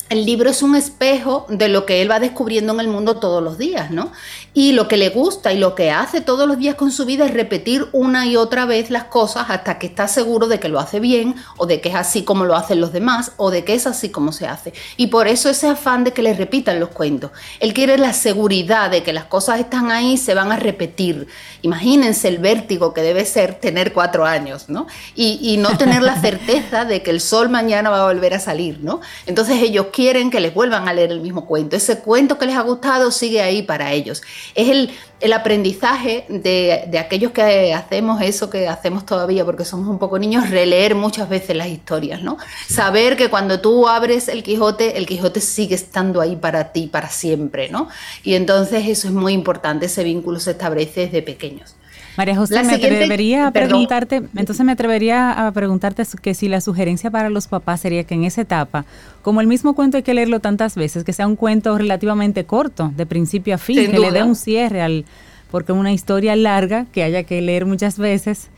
el libro es un espejo de lo que él va descubriendo en el mundo todos los días, ¿no? Y lo que le gusta y lo que hace todos los días con su vida es repetir una y otra vez las cosas hasta que está seguro de que lo hace bien o de que es así como lo hacen los demás o de que es así como se hace. Y por eso ese afán de que le repitan los cuentos. Él quiere la seguridad de que las cosas están ahí y se van a repetir. Imagínense el vértigo que debe ser tener cuatro años, ¿no? Y, y no tener la *laughs* certeza de que el sol mañana va a volver a salir, ¿no? Entonces ellos quieren que les vuelvan a leer el mismo cuento. Ese cuento que les ha gustado sigue ahí para ellos. Es el, el aprendizaje de, de, aquellos que hacemos eso que hacemos todavía, porque somos un poco niños, releer muchas veces las historias, ¿no? Saber que cuando tú abres el Quijote, el Quijote sigue estando ahí para ti, para siempre, ¿no? Y entonces eso es muy importante, ese vínculo se establece desde pequeños. María José, me atrevería a preguntarte, entonces me atrevería a preguntarte que si la sugerencia para los papás sería que en esa etapa, como el mismo cuento hay que leerlo tantas veces, que sea un cuento relativamente corto, de principio a fin, que le dé un cierre al, porque una historia larga que haya que leer muchas veces.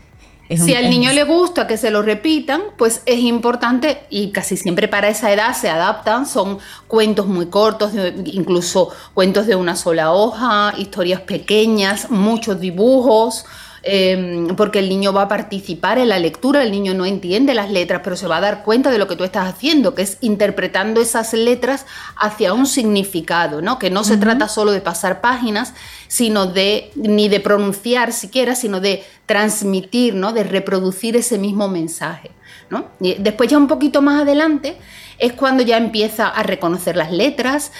Si al niño le gusta que se lo repitan, pues es importante y casi siempre para esa edad se adaptan, son cuentos muy cortos, incluso cuentos de una sola hoja, historias pequeñas, muchos dibujos, Em, porque el niño va a participar en la lectura, el niño no entiende las letras, pero se va a dar cuenta de lo que tú estás haciendo, que es interpretando esas letras hacia un significado, ¿no? Que no se trata solo de pasar páginas, sino de, ni de pronunciar siquiera, sino de transmitir, ¿no? De reproducir ese mismo mensaje, ¿no? Y después ya un poquito más adelante es cuando ya empieza a reconocer las letras,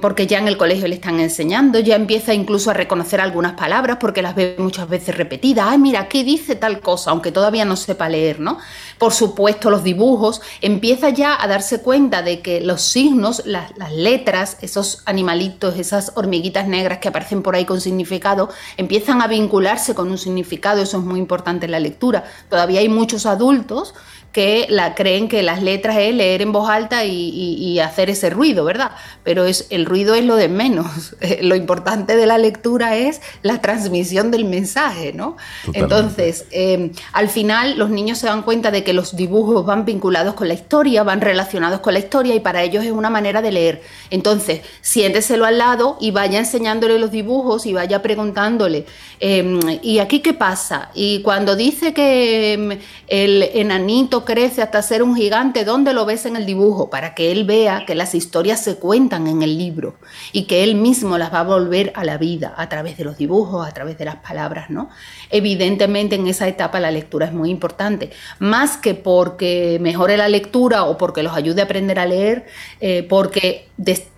porque ya en el colegio le están enseñando, ya empieza incluso a reconocer algunas palabras porque las ve muchas veces repetidas. Ay, mira, ¿qué dice tal cosa? Aunque todavía no sepa leer, ¿no? Por supuesto, los dibujos, empieza ya a darse cuenta de que los signos, las, las letras, esos animalitos, esas hormiguitas negras que aparecen por ahí con significado, empiezan a vincularse con un significado, eso es muy importante en la lectura. Todavía hay muchos adultos que la, creen que las letras es leer en voz alta y, hacer ese ruido, ¿verdad? Pero es, el ruido es lo de menos. *laughs* lo importante de la lectura es la transmisión del mensaje, ¿no? Entonces, em, al final los niños se dan cuenta de que los dibujos van vinculados con la historia, van relacionados con la historia y para ellos es una manera de leer. Entonces, siénteselo al lado y vaya enseñándole los dibujos y vaya preguntándole, em, ¿y aquí qué pasa? Y cuando dice que em, el enanito crece hasta ser un gigante, ¿dónde lo ves en el dibujo? Para que él vea que las historias se cuentan en el libro y que él mismo las va a volver a la vida a través de los dibujos, a través de las palabras, ¿no? Evidentemente en esa etapa la lectura es muy importante, más que porque mejore la lectura o porque los ayude a aprender a leer, eh, porque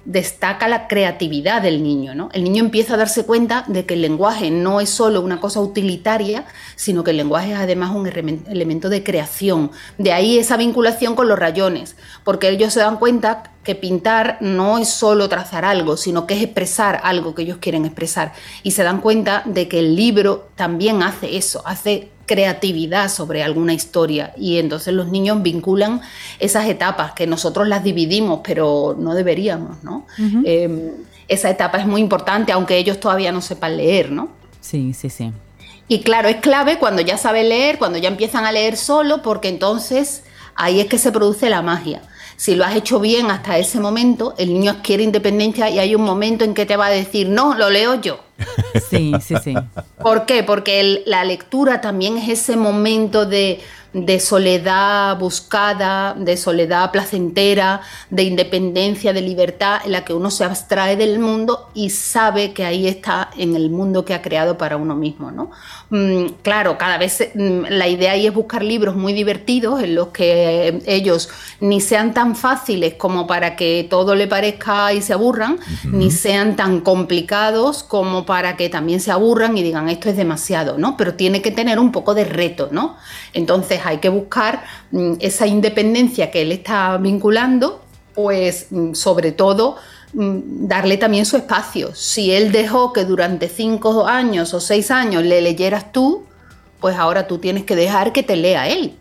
destaca la creatividad del niño. ¿no? El niño empieza a darse cuenta de que el lenguaje no es solo una cosa utilitaria, sino que el lenguaje es además un elemento de creación. De ahí esa vinculación con los rayones, porque ellos se dan cuenta que pintar no es solo trazar algo, sino que es expresar algo que ellos quieren expresar. Y se dan cuenta de que el libro también hace eso, hace creatividad sobre alguna historia y entonces los niños vinculan esas etapas que nosotros las dividimos pero no deberíamos, ¿no? Em, esa etapa es muy importante aunque ellos todavía no sepan leer, ¿no? Sí, sí, sí. Y claro, es clave cuando ya sabe leer, cuando ya empiezan a leer solo, porque entonces ahí es que se produce la magia. Si lo has hecho bien hasta ese momento, el niño adquiere independencia y hay un momento en que te va a decir, no, lo leo yo. Sí, sí, sí. ¿Por qué? Porque la lectura también es ese momento de, de soledad buscada, de soledad placentera, de independencia, de libertad, en la que uno se abstrae del mundo y sabe que ahí está en el mundo que ha creado para uno mismo. ¿no? Mm, claro, cada vez mm, la idea ahí es buscar libros muy divertidos en los que ellos ni sean tan fáciles como para que todo le parezca y se aburran, ni sean tan complicados como para que también se aburran y digan esto es demasiado, ¿no? Pero tiene que tener un poco de reto, ¿no? Entonces, hay que buscar mm, esa independencia que él está vinculando, pues mm, sobre todo mm, darle también su espacio. Si él dejó que durante cinco años o seis años le leyeras tú, pues ahora tú tienes que dejar que te lea él.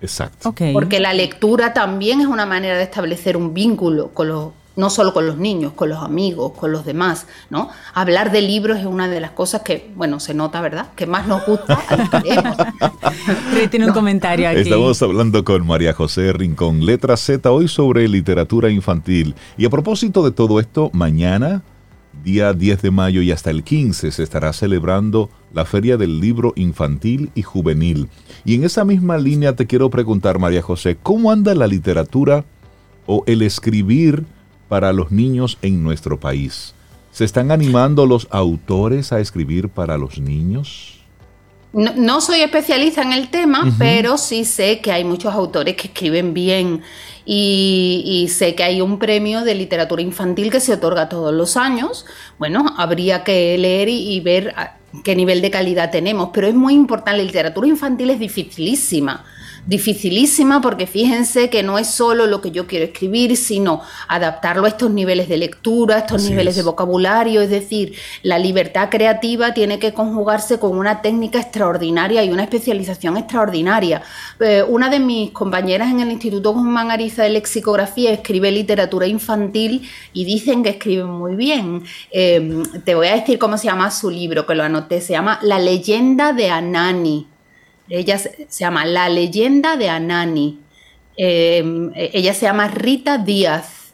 Exacto. Porque la lectura también es una manera de establecer un vínculo con los, no solo con los niños, con los amigos, con los demás, ¿no? Hablar de libros es una de las cosas que, bueno, se nota, ¿verdad? Que más nos gusta *laughs* tiene un comentario aquí. Estamos hablando con María José Rincón, letra Z, hoy sobre literatura infantil. Y a propósito de todo esto, mañana, día 10 de mayo y hasta el 15, se estará celebrando la Feria del Libro Infantil y Juvenil. Y en esa misma línea te quiero preguntar, María José, ¿cómo anda la literatura o el escribir? Para los niños en nuestro país. ¿Se están animando los autores a escribir para los niños? no, soy especialista en el tema, pero sí sé que hay muchos autores que escriben bien y, sé que hay un premio de literatura infantil que se otorga todos los años. Bueno, habría que leer y, y ver qué nivel de calidad tenemos, pero es muy importante, la literatura infantil es dificilísima dificilísima porque fíjense que no es solo lo que yo quiero escribir, sino adaptarlo a estos niveles de lectura, a estos niveles de vocabulario, es decir, la libertad creativa tiene que conjugarse con una técnica extraordinaria y una especialización extraordinaria. Eh, una de mis compañeras en el Instituto Guzmán Ariza de Lexicografía escribe literatura infantil y dicen que escribe muy bien. Eh, te voy a decir cómo se llama su libro, que lo anoté, se llama La leyenda de Anani. Ella se, llama La leyenda de Anani. Eh, ella se llama Rita Díaz.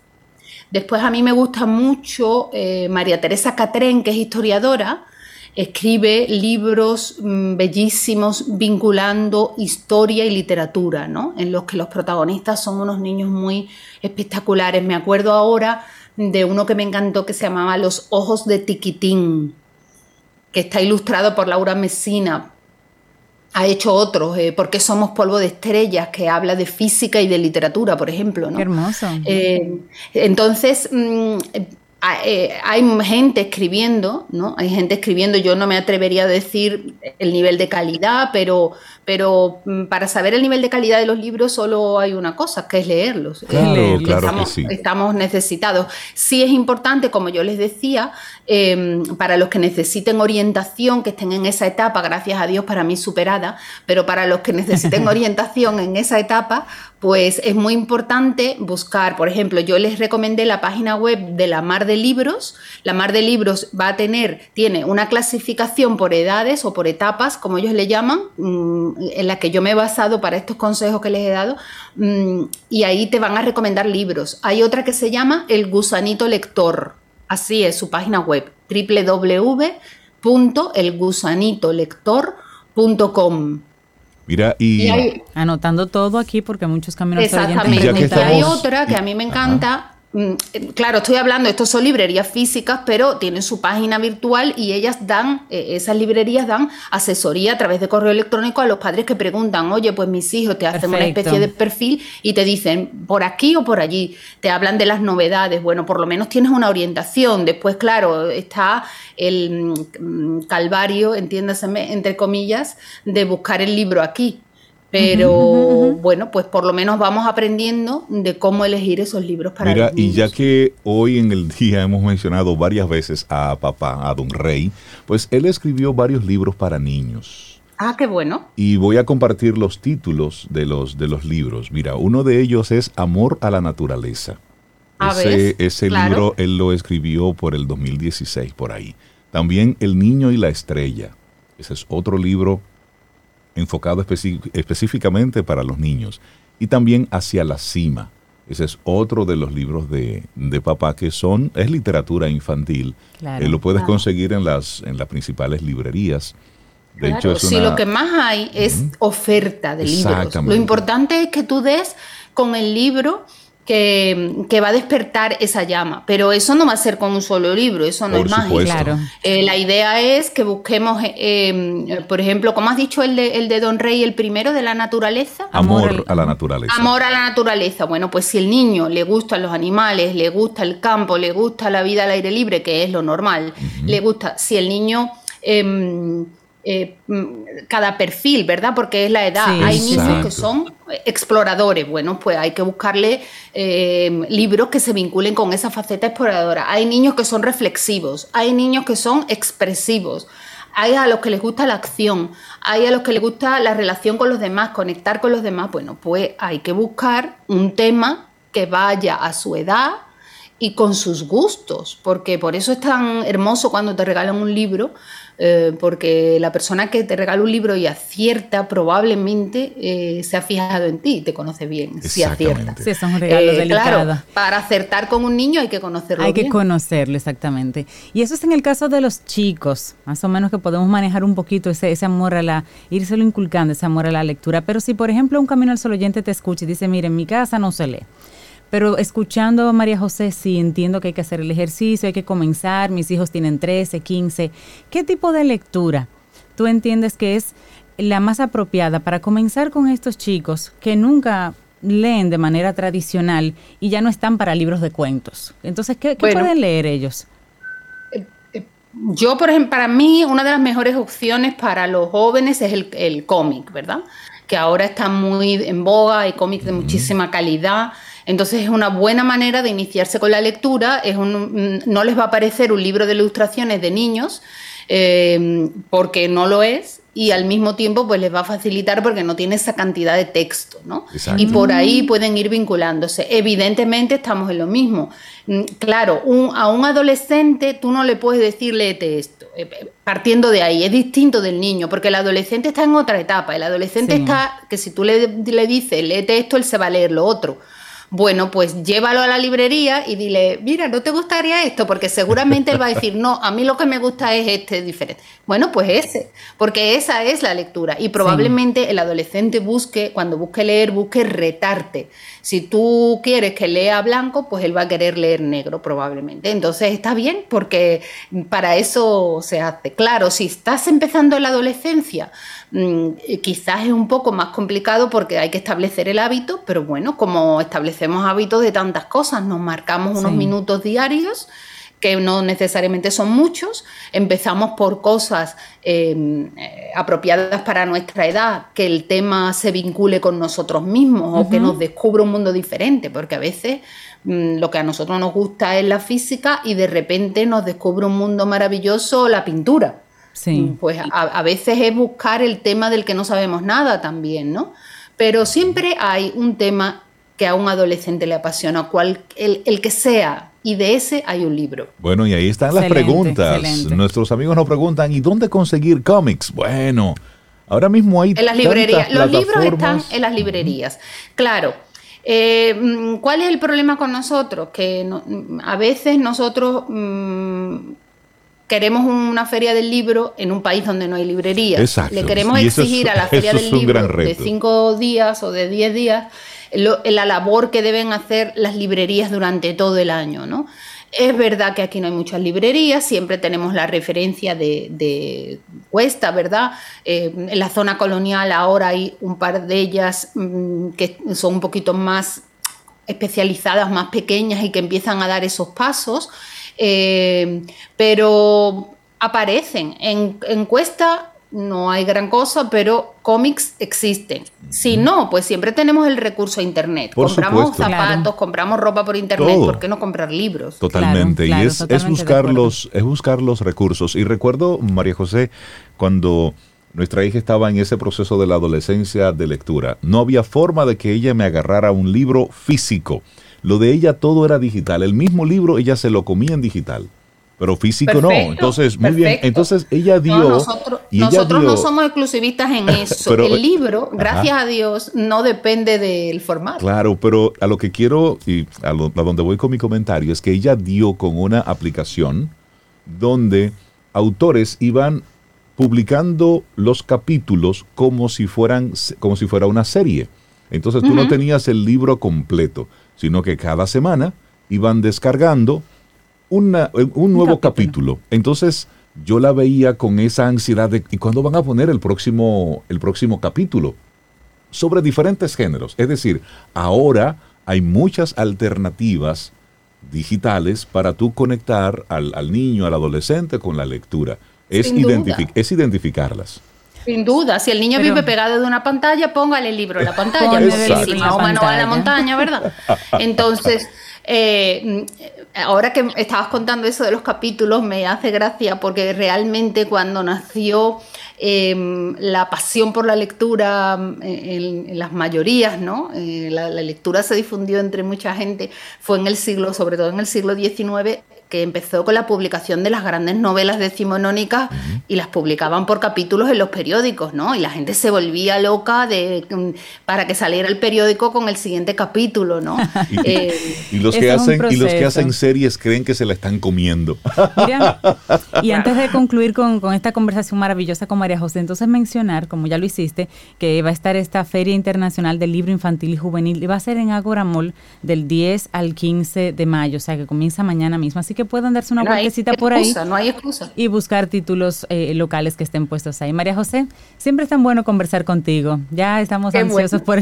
Después a mí me gusta mucho eh, María Teresa Catrén, que es historiadora, escribe libros mm, bellísimos vinculando historia y literatura, ¿no? en los que los protagonistas son unos niños muy espectaculares. Me acuerdo ahora de uno que me encantó que se llamaba Los ojos de Tiquitín, que está ilustrado por Laura Messina ha hecho otros, eh, porque somos polvo de estrellas, que habla de física y de literatura, por ejemplo. ¿no? Qué hermoso. Eh, entonces, mm, eh, hay gente escribiendo, ¿no? Hay gente escribiendo, yo no me atrevería a decir el nivel de calidad, pero, pero mm, para saber el nivel de calidad de los libros solo hay una cosa, que es leerlos. Claro, claro estamos, que sí. estamos necesitados. Sí es importante, como yo les decía, em, para los que necesiten orientación, que estén en esa etapa, gracias a Dios para mí superada, pero para los que necesiten *laughs* orientación en esa etapa, pues es muy importante buscar, por ejemplo, yo les recomendé la página web de la Mar de Libros. La Mar de Libros va a tener, tiene una clasificación por edades o por etapas, como ellos le llaman, mm, en la que yo me he basado para estos consejos que les he dado, mm, y ahí te van a recomendar libros. Hay otra que se llama El Gusanito Lector, así es su página web, www.elgusanitolector.com. Mira, y, anotando todo aquí porque muchos caminos Exactamente. Y hay otra que a mí me encanta, claro, estoy hablando, estos son librerías físicas, pero tienen su página virtual y ellas dan, eh, esas librerías dan asesoría a través de correo electrónico a los padres que preguntan, oye, pues mis hijos te hacen una especie de perfil y te dicen por aquí o por allí, te hablan de las novedades, bueno, por lo menos tienes una orientación. Después, claro, está el mm, calvario, entiéndase, entre comillas, de buscar el libro aquí. Pero bueno, pues por lo menos vamos aprendiendo de cómo elegir esos libros para Mira, y ya que hoy en el día hemos mencionado varias veces a papá, a Don Rey, pues él escribió varios libros para niños. Ah, qué bueno. Y voy a compartir los títulos de los, de los libros. Mira, uno de ellos es Amor a la Naturaleza. ese, ese libro él lo escribió por el 2016, por ahí. También El Niño y la Estrella. Ese es otro libro enfocado específicamente para los niños. Y también Hacia la Cima. Ese es otro de los libros de, papá que son, es literatura infantil. Eh, lo puedes conseguir en las, en las principales librerías. De hecho, si lo que más hay es oferta de libros. Lo importante es que tú des con el libro que, va a despertar esa llama. Pero eso no va a ser con un solo libro, eso no es mágico. Claro. Eh, la idea es que busquemos, eh, eh, por ejemplo, como has dicho el de, el de Don Rey, el primero de la naturaleza. Amor, a la naturaleza. Amor a la naturaleza. Bueno, pues si el niño le gustan los animales, le gusta el campo, le gusta la vida al aire libre, que es lo normal, le gusta, si el niño... Em, eh, mm, cada perfil, ¿verdad? Porque es la edad. hay niños que son exploradores. Bueno, pues hay que buscarle eh, libros que se vinculen con esa faceta exploradora. Hay niños que son reflexivos, hay niños que son expresivos. Hay a los que les gusta la acción, hay a los que les gusta la relación con los demás, conectar con los demás. Bueno, pues hay que buscar un tema que vaya a su edad y con sus gustos, porque por eso es tan hermoso cuando te regalan un libro, eh, porque la persona que te regala un libro y acierta probablemente eh, se ha fijado en ti, te conoce bien, si acierta. Sí, es un regalo eh, Claro, para acertar con un niño hay que conocerlo. Hay que conocerlo, exactamente. Y eso es en el caso de los chicos, más o menos que podemos manejar un poquito ese, ese amor a la, írselo inculcando, ese amor a la lectura. Pero si, por ejemplo, un camino al solo oyente te escucha y dice, mire, en mi casa no se lee pero escuchando a María José, sí entiendo que hay que hacer el ejercicio, hay que comenzar, mis hijos tienen 13, 15. ¿Qué tipo de lectura tú entiendes que es la más apropiada para comenzar con estos chicos que nunca leen de manera tradicional y ya no están para libros de cuentos. Entonces, ¿qué, pueden leer ellos? Eh, eh, yo, por ejemplo, para mí, una de las mejores opciones para los jóvenes es el, cómic, ¿verdad? Que ahora está muy en boga, hay cómics de muchísima calidad. Entonces es una buena manera de iniciarse con la lectura. Es un, no les va a parecer un libro de ilustraciones de niños, eh, porque no lo es, y al mismo tiempo pues les va a facilitar porque no tiene esa cantidad de texto, ¿no? Y por ahí pueden ir vinculándose. Evidentemente estamos en lo mismo. Mm, claro, a un adolescente tú no le puedes decir léete esto, eh, eh, partiendo de ahí, es distinto del niño, porque el adolescente está en otra etapa, el adolescente está, que si tú le, le dices léete esto, él se va a leer lo otro. Bueno, pues llévalo a la librería y dile, mira, ¿no te gustaría esto? Porque seguramente él va a decir, no, a mí lo que me gusta es este diferente. Bueno, pues ese, porque esa es la lectura. Y probablemente el adolescente busque, cuando busque leer, busque retarte. Si tú quieres que lea blanco, pues él va a querer leer negro, probablemente. Entonces está bien, porque para eso se hace. Claro, si estás empezando en la adolescencia, quizás es un poco más complicado porque hay que establecer el hábito, pero bueno, como establecemos hábitos de tantas cosas, nos marcamos unos minutos diarios que no necesariamente son muchos, empezamos por cosas em, eh, apropiadas para nuestra edad, que el tema se vincule con nosotros mismos o que nos descubra un mundo diferente, porque a veces mm, lo que a nosotros nos gusta es la física y de repente nos descubre un mundo maravilloso la pintura. Sí. Mm, pues a, veces es buscar el tema del que no sabemos nada también, ¿no? Pero siempre hay un tema que a un adolescente le apasiona, cual, el, que sea, y de ese hay un libro. Bueno, y ahí están las preguntas. Nuestros amigos nos preguntan, ¿y dónde conseguir cómics? Bueno, ahora mismo hay... En las librerías. Los libros están en las librerías. Claro. Eh, mm, ¿Cuál es el problema con nosotros? Que a veces nosotros... Mm, queremos una feria del libro en un país donde no hay librería. Le queremos exigir a la *laughs* feria del libro de cinco días o de diez días la labor que deben hacer las librerías durante todo el año, ¿no? Es verdad que aquí no hay muchas librerías, siempre tenemos la referencia de, Cuesta, ¿verdad? Eh, en la zona colonial ahora hay un par de ellas mm, que son un poquito más especializadas, más pequeñas y que empiezan a dar esos pasos. Eh, pero aparecen. En encuesta no hay gran cosa, pero cómics existen. Si no, pues siempre tenemos el recurso a internet. compramos zapatos, compramos ropa por internet, ¿por qué no comprar libros? Totalmente. y es, es, buscar los, es buscar los recursos. Y recuerdo, María José, cuando nuestra hija estaba en ese proceso de la adolescencia de lectura, no había forma de que ella me agarrara un libro físico. Lo de ella todo era digital. El mismo libro ella se lo comía en digital. Pero físico no. Entonces, muy bien. Entonces ella dio. nosotros, no somos exclusivistas en *laughs* eso. el libro, gracias a Dios, no depende del formato. Claro, pero a lo que quiero y a, a donde voy con mi comentario es que ella dio con una aplicación donde autores iban publicando los capítulos como si fueran como si fuera una serie. Entonces tú no tenías el libro completo sino que cada semana iban descargando un nuevo capítulo. Entonces yo la veía con esa ansiedad de ¿y cuándo van a poner el próximo, el próximo capítulo? Sobre diferentes géneros. Es decir, ahora hay muchas alternativas digitales para tú conectar al, niño, al adolescente con la lectura. Es, es identificarlas. Sin duda, si el niño vive pegado de una pantalla, póngale el libro *laughs* en la pantalla. Mahoma va a la montaña, ¿verdad? *laughs* Entonces, eh, ahora que estabas contando eso de los capítulos, me hace gracia porque realmente cuando nació em, la pasión por la lectura en, las mayorías, ¿no? Eh, la, la, lectura se difundió entre mucha gente, fue en el siglo, sobre todo en el siglo XIX, que empezó con la publicación de las grandes novelas decimonónicas y las publicaban por capítulos en los periódicos, ¿no? Y la gente se volvía loca de, mm, para que saliera el periódico con el siguiente capítulo, ¿no? *laughs* Eh, y, los que hacen, y los que hacen series creen que se la están comiendo. *laughs* y antes de concluir con, con, esta conversación maravillosa con María José, entonces mencionar, como ya lo hiciste, que va a estar esta Feria Internacional del Libro Infantil y Juvenil y va a ser en Agora Mall del 10 al 15 de mayo, o sea que comienza mañana mismo. Así que puedan darse una vueltecita por ahí. No hay excusa. Y buscar títulos eh, locales que estén puestos ahí. María José, siempre es tan bueno conversar contigo. Ya estamos ansiosos por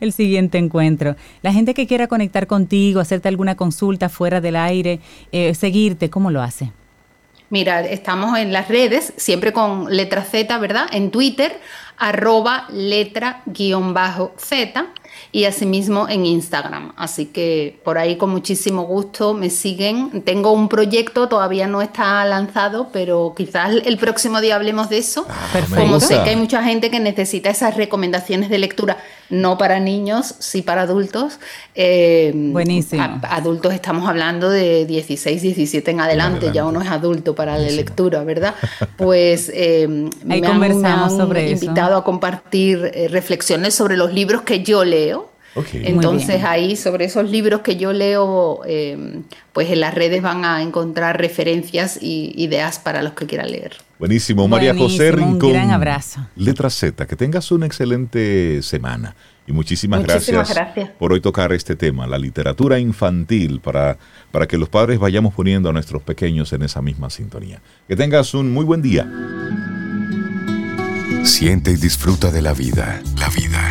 el, siguiente encuentro. La gente que quiera conectar contigo, hacerte alguna consulta fuera del aire, eh, seguirte, ¿cómo lo hace? Mira, estamos en las redes, siempre con letra Z, ¿verdad? En Twitter, arroba letra guion bajo Z y asimismo en Instagram. Así que por ahí con muchísimo gusto me siguen. Tengo un proyecto, todavía no está lanzado, pero quizás el próximo día hablemos de eso. Ah, Como sé que hay mucha gente que necesita esas recomendaciones de lectura, no para niños, sí para adultos. Eh, Buenísimo. adultos estamos hablando de 16, 17 en adelante, ya uno es adulto para la lectura, ¿verdad? Pues *laughs* eh, me, han, sobre invitado a compartir eh, reflexiones sobre los libros que yo leo entonces ahí sobre esos libros que yo leo, eh, pues en las redes van a encontrar referencias y ideas para los que quieran leer. Buenísimo, María José Rincón. Un gran abrazo. Letra Z, que tengas una excelente semana. Y muchísimas, muchísimas gracias, por hoy tocar este tema, la literatura infantil, para, para que los padres vayamos poniendo a nuestros pequeños en esa misma sintonía. Que tengas un muy buen día. Siente y disfruta de la vida. La vida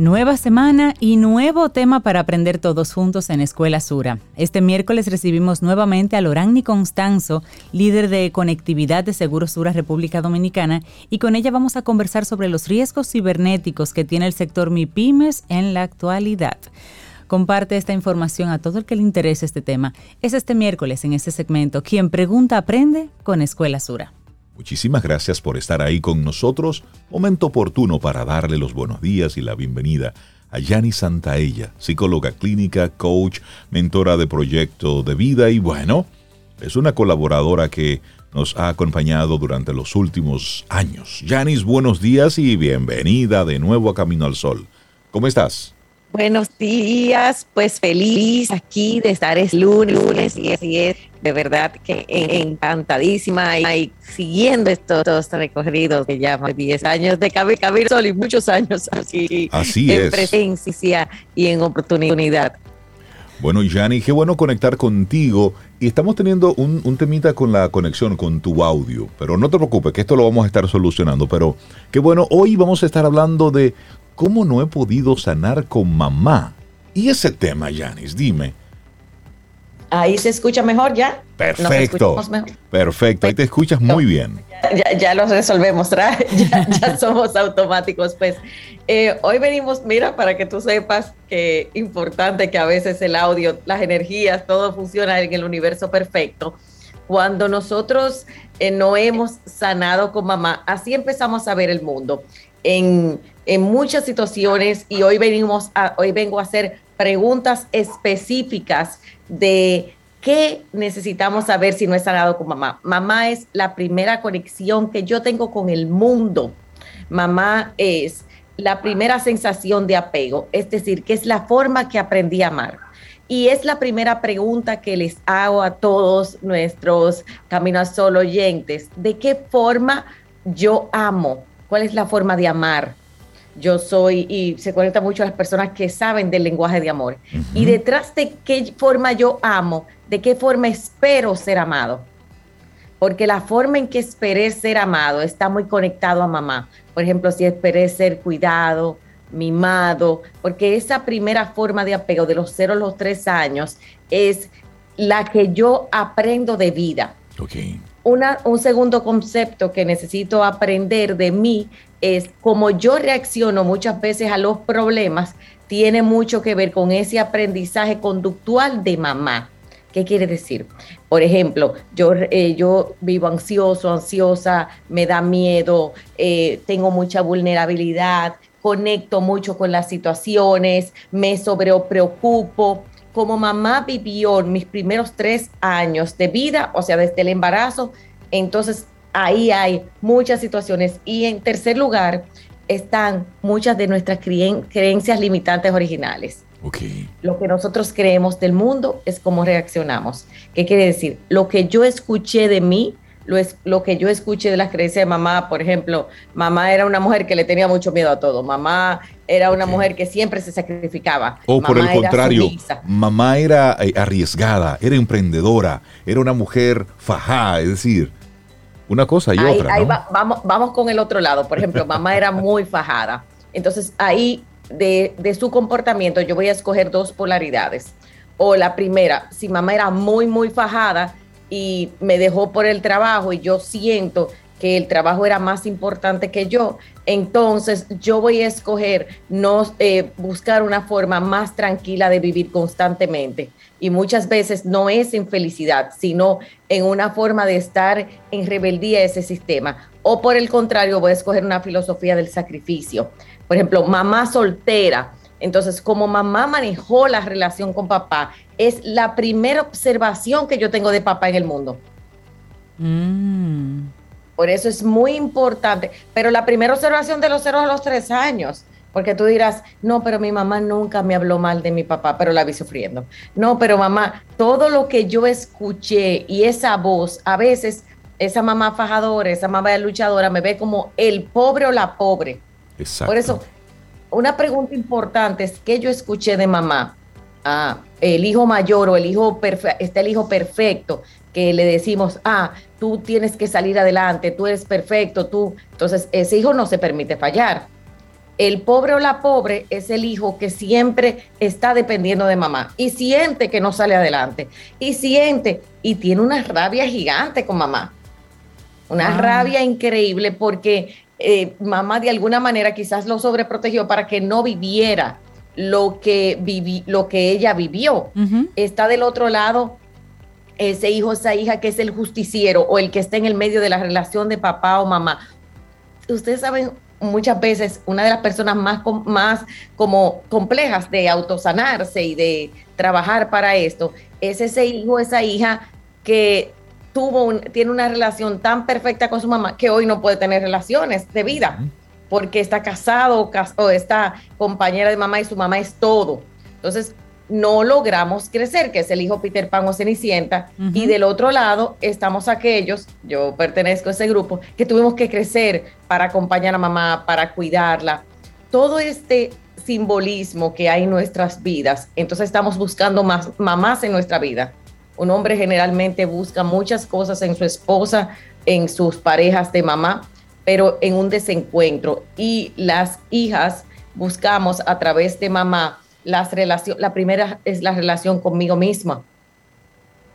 Nueva semana y nuevo tema para aprender todos juntos en Escuela Sura. Este miércoles recibimos nuevamente a Lorani Constanzo, líder de conectividad de Seguros Sura República Dominicana, y con ella vamos a conversar sobre los riesgos cibernéticos que tiene el sector MIPIMES en la actualidad. Comparte esta información a todo el que le interese este tema. Es este miércoles en este segmento. Quien pregunta aprende con Escuela Sura. Muchísimas gracias por estar ahí con nosotros. Momento oportuno para darle los buenos días y la bienvenida a Yani Santaella, psicóloga clínica, coach, mentora de proyecto de vida y bueno, es una colaboradora que nos ha acompañado durante los últimos años. Yanis, buenos días y bienvenida de nuevo a Camino al Sol. ¿Cómo estás? Buenos días, pues feliz aquí de estar es lunes, lunes y así es, de verdad que encantadísima y, siguiendo estos, recorridos que llaman 10 años de Camino Sol y muchos años así, así en presencia y en oportunidad. Bueno, Yanni, qué bueno conectar contigo. Y estamos teniendo un, un, temita con la conexión con tu audio. Pero no te preocupes, que esto lo vamos a estar solucionando. Pero qué bueno, hoy vamos a estar hablando de ¿Cómo no he podido sanar con mamá? Y ese tema, Yanis, dime. Ahí se escucha mejor ya. Perfecto. Perfecto, ahí te escuchas muy bien. Ya, ya lo resolvemos, *laughs* ya, ya, somos automáticos. Pues eh, hoy venimos, mira, para que tú sepas que importante que a veces el audio, las energías, todo funciona en el universo perfecto. Cuando nosotros eh, no hemos sanado con mamá, así empezamos a ver el mundo. En en muchas situaciones y hoy venimos a, hoy vengo a hacer preguntas específicas de qué necesitamos saber si no es sanado con mamá. Mamá es la primera conexión que yo tengo con el mundo. Mamá es la primera sensación de apego, es decir, que es la forma que aprendí a amar. Y es la primera pregunta que les hago a todos nuestros Camino a Sol oyentes. ¿De qué forma yo amo? ¿Cuál es la forma de amar? Yo soy, y se conecta mucho a las personas que saben del lenguaje de amor. Y detrás de qué forma yo amo, de qué forma espero ser amado. Porque la forma en que esperé ser amado está muy conectado a mamá. Por ejemplo, si esperé ser cuidado, mimado, porque esa primera forma de apego de los cero a los tres años es la que yo aprendo de vida. Okay. Una, un segundo concepto que necesito aprender de mí es como yo reacciono muchas veces a los problemas, tiene mucho que ver con ese aprendizaje conductual de mamá. ¿Qué quiere decir? Por ejemplo, yo, eh, yo vivo ansioso, ansiosa, me da miedo, eh, tengo mucha vulnerabilidad, conecto mucho con las situaciones, me sobrepreocupo. Como mamá vivió mis primeros tres años de vida, o sea, desde el embarazo, entonces ahí hay muchas situaciones. Y en tercer lugar están muchas de nuestras creencias limitantes originales. Lo que nosotros creemos del mundo es cómo reaccionamos. ¿Qué quiere decir? Lo que yo escuché de mí, lo, es, lo que yo escuché de las creencias de mamá, por ejemplo, mamá era una mujer que le tenía mucho miedo a todo. Mamá era una mujer que siempre se sacrificaba. O por el contrario, mamá era eh, arriesgada, era emprendedora, era una mujer fajada, es decir, una cosa y otra. Ahí vamos, vamos con el otro lado. Por ejemplo, mamá era muy fajada. Entonces ahí de, de su comportamiento yo voy a escoger dos polaridades. O la primera, si mamá era muy, muy fajada y me dejó por el trabajo y yo siento que el trabajo era más importante que yo, entonces yo voy a escoger no eh, buscar una forma más tranquila de vivir constantemente. Y muchas veces no es en felicidad, sino en una forma de estar en rebeldía a ese sistema. O por el contrario, voy a escoger una filosofía del sacrificio. Por ejemplo, mamá soltera. Entonces, como mamá manejó la relación con papá, es la primera observación que yo tengo de papá en el mundo. Mm. Por eso es muy importante. Pero la primera observación de los ceros a los tres años. Porque tú dirás, no, pero mi mamá nunca me habló mal de mi papá, pero la vi sufriendo. No, pero mamá, todo lo que yo escuché y esa voz, a veces esa mamá fajadora, esa mamá luchadora me ve como el pobre o la pobre. Exacto. Por eso, una pregunta importante es que yo escuché de mamá. Ah, el hijo mayor o el hijo perfecto, está el hijo perfecto, que le decimos, ah, tú tienes que salir adelante, tú eres perfecto, tú. Entonces, ese hijo no se permite fallar. El pobre o la pobre es el hijo que siempre está dependiendo de mamá y siente que no sale adelante y siente y tiene una rabia gigante con mamá. Una ah. rabia increíble porque eh, mamá de alguna manera quizás lo sobreprotegió para que no viviera lo que, lo que ella vivió. Está del otro lado ese hijo, esa hija que es el justiciero o el que está en el medio de la relación de papá o mamá. Ustedes saben, muchas veces una de las personas más, más como complejas de autosanarse y de trabajar para esto es ese hijo, esa hija que tuvo tiene una relación tan perfecta con su mamá que hoy no puede tener relaciones de vida porque está casado o está compañera de mamá y su mamá es todo. Entonces, no logramos crecer, que es el hijo Peter Pan o Cenicienta, y del otro lado estamos aquellos, yo pertenezco a ese grupo, que tuvimos que crecer para acompañar a mamá, para cuidarla. Todo este simbolismo que hay en nuestras vidas, entonces estamos buscando más mamás en nuestra vida. Un hombre generalmente busca muchas cosas en su esposa, en sus parejas de mamá, pero en un desencuentro. Y las hijas buscamos a través de mamá las la primera es la relación conmigo misma,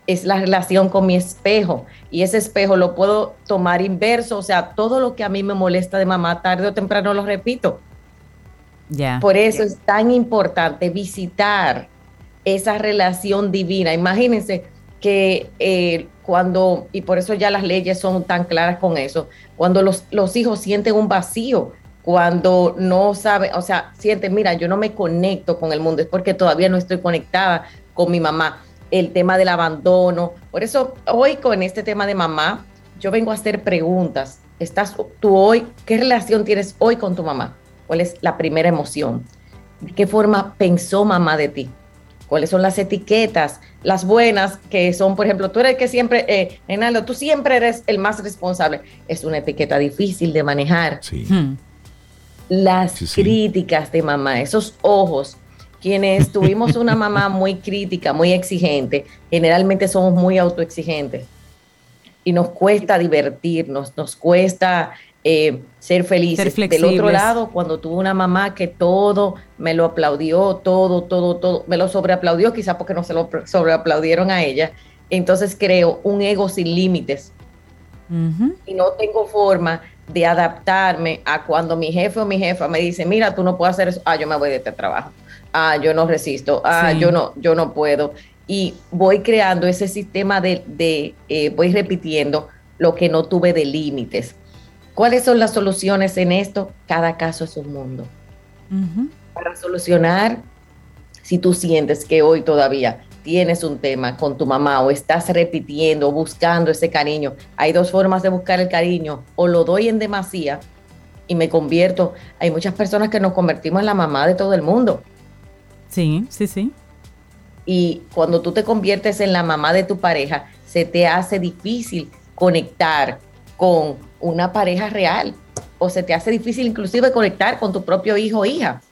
es la relación con mi espejo y ese espejo lo puedo tomar inverso, o sea, todo lo que a mí me molesta de mamá tarde o temprano lo repito. Ya. Por eso es tan importante visitar esa relación divina. Imagínense que eh, cuando, y por eso ya las leyes son tan claras con eso, cuando los, los hijos sienten un vacío, cuando no sabe, o sea, siente, mira, yo no me conecto con el mundo, es porque todavía no estoy conectada con mi mamá. El tema del abandono. Por eso hoy con este tema de mamá, yo vengo a hacer preguntas. ¿Estás tú hoy, qué relación tienes hoy con tu mamá? ¿Cuál es la primera emoción? ¿De qué forma pensó mamá de ti? ¿Cuáles son las etiquetas? Las buenas, que son, por ejemplo, tú eres el que siempre, eh, Enaldo, tú siempre eres el más responsable. Es una etiqueta difícil de manejar. Sí. Hmm las críticas de mamá, esos ojos. Quienes *laughs* tuvimos una mamá muy crítica, muy exigente, generalmente somos muy autoexigentes y nos cuesta divertirnos, nos cuesta eh, ser felices. Del otro lado, cuando tuve una mamá que todo me lo aplaudió, todo, todo, todo, me lo sobreaplaudió, quizá porque no se lo sobreaplaudieron a ella, entonces creo un ego sin límites. Y no tengo forma de adaptarme a cuando mi jefe o mi jefa me dice, mira, tú no puedes hacer eso, ah, yo me voy de este trabajo, ah, yo no resisto, ah, yo no, yo no puedo. Y voy creando ese sistema de, eh, voy repitiendo lo que no tuve de límites. ¿Cuáles son las soluciones en esto? Cada caso es un mundo. Para solucionar, si tú sientes que hoy todavía tienes un tema con tu mamá o estás repitiendo, buscando ese cariño, hay dos formas de buscar el cariño. O lo doy en demasía y me convierto. Hay muchas personas que nos convertimos en la mamá de todo el mundo. Sí, sí, sí. Y cuando tú te conviertes en la mamá de tu pareja, se te hace difícil conectar con una pareja real o se te hace difícil inclusive conectar con tu propio hijo o hija.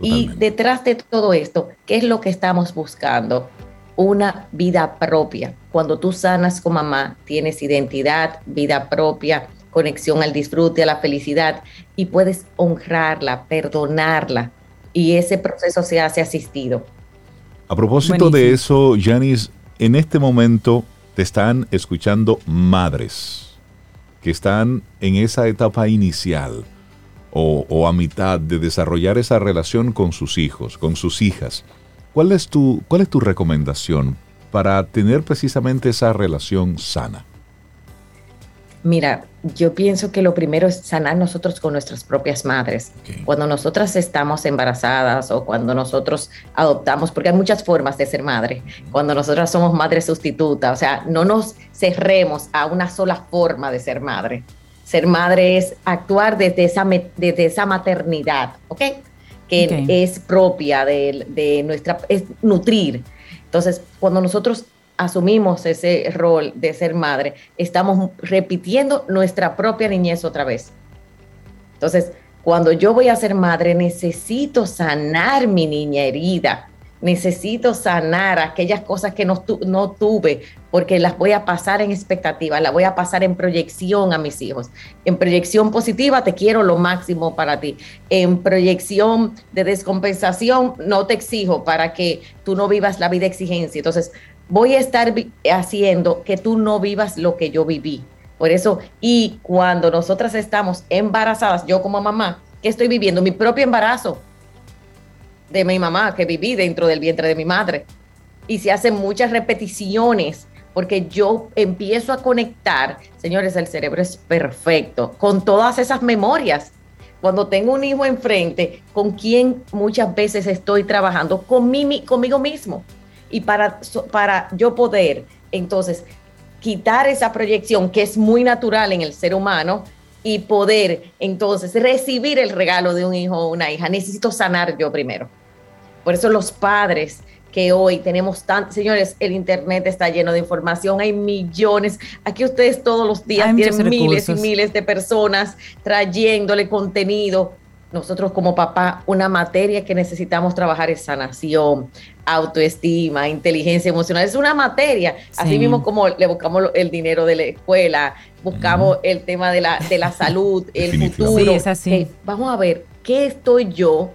Y detrás de todo esto, ¿qué es lo que estamos buscando? Una vida propia. Cuando tú sanas con mamá, tienes identidad, vida propia, conexión al disfrute, a la felicidad y puedes honrarla, perdonarla. Y ese proceso se hace asistido. A propósito de eso, Janice, en este momento te están escuchando madres que están en esa etapa inicial o, a mitad de desarrollar esa relación con sus hijos, con sus hijas. ¿Cuál es tu, cuál es tu recomendación para tener precisamente esa relación sana? Mira, yo pienso que lo primero es sanar nosotros con nuestras propias madres. Cuando nosotras estamos embarazadas o cuando nosotros adoptamos, porque hay muchas formas de ser madre, cuando nosotras somos madre sustituta, o sea, no nos cerremos a una sola forma de ser madre. Ser madre es actuar desde esa, desde esa maternidad, ¿ok? Que es propia de, de nuestra, es nutrir. Entonces, cuando nosotros asumimos ese rol de ser madre, estamos repitiendo nuestra propia niñez otra vez. Entonces, cuando yo voy a ser madre, necesito sanar mi niña herida, necesito sanar aquellas cosas que no, tuve, porque las voy a pasar en expectativa, las voy a pasar en proyección a mis hijos. En proyección positiva, te quiero lo máximo para ti. En proyección de descompensación, no te exijo para que tú no vivas la vida exigencia. Entonces, voy a estar haciendo que tú no vivas lo que yo viví. Por eso, y cuando nosotras estamos embarazadas, yo como mamá, que estoy viviendo mi propio embarazo de mi mamá, que viví dentro del vientre de mi madre. Y se hacen muchas repeticiones porque yo empiezo a conectar, señores, el cerebro es perfecto, con todas esas memorias. Cuando tengo un hijo enfrente, con quien muchas veces estoy trabajando, con conmigo mismo y para, para yo poder entonces quitar esa proyección que es muy natural en el ser humano y poder entonces recibir el regalo de un hijo o una hija, necesito sanar yo primero. Por eso los padres que hoy tenemos tan, señores, el internet está lleno de información, hay millones, aquí ustedes todos los días tienen miles y miles de personas trayéndole contenido nosotros como papá, una materia que necesitamos trabajar es sanación, autoestima, inteligencia emocional. Es una materia, así mismo como le buscamos el dinero de la escuela, buscamos el tema de la, de la salud, *laughs* el futuro. es así. Eh, vamos a ver, ¿qué estoy yo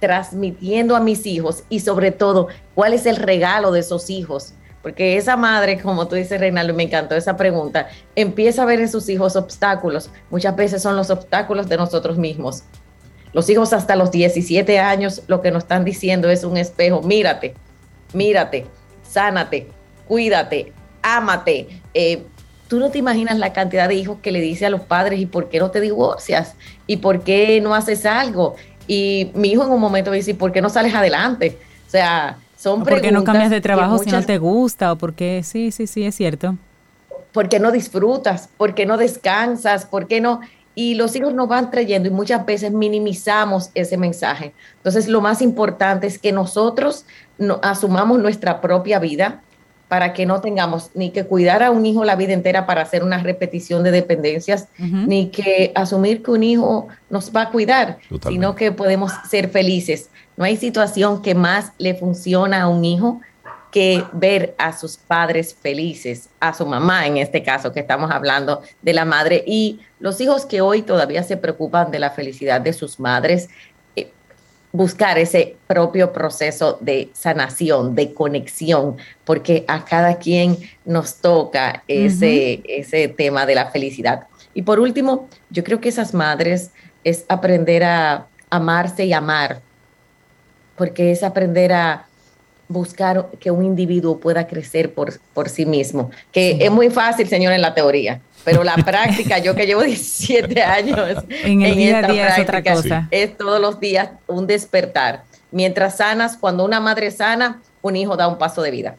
transmitiendo a mis hijos? Y sobre todo, ¿cuál es el regalo de esos hijos? Porque esa madre, como tú dices, Reinaldo, me encantó esa pregunta, empieza a ver en sus hijos obstáculos. Muchas veces son los obstáculos de nosotros mismos. Los hijos hasta los 17 años lo que nos están diciendo es un espejo, mírate, mírate, sánate, cuídate, ámate. Eh, tú no te imaginas la cantidad de hijos que le dice a los padres y por qué no te divorcias y por qué no haces algo. Y mi hijo en un momento me dice, ¿por qué no sales adelante? O sea, son preguntas. ¿Por qué no cambias de trabajo si no te gusta? O por qué, sí, sí, sí, es cierto. ¿Por qué no disfrutas? ¿Por qué no descansas? ¿Por qué no? Y los hijos nos van trayendo y muchas veces minimizamos ese mensaje. Entonces, lo más importante es que nosotros no, asumamos nuestra propia vida para que no tengamos ni que cuidar a un hijo la vida entera para hacer una repetición de dependencias, ni que asumir que un hijo nos va a cuidar, sino que podemos ser felices. No hay situación que más le funciona a un hijo que ver a sus padres felices, a su mamá en este caso que estamos hablando de la madre y los hijos que hoy todavía se preocupan de la felicidad de sus madres, eh, buscar ese propio proceso de sanación, de conexión, porque a cada quien nos toca ese, ese tema de la felicidad. Y por último, yo creo que esas madres es aprender a amarse y amar, porque es aprender a buscar que un individuo pueda crecer por, por sí mismo, que es muy fácil, señor, en la teoría, pero la *laughs* práctica, yo que llevo 17 años en, el día a día es otra cosa. Es todos los días un despertar. Mientras sanas, cuando una madre sana, un hijo da un paso de vida.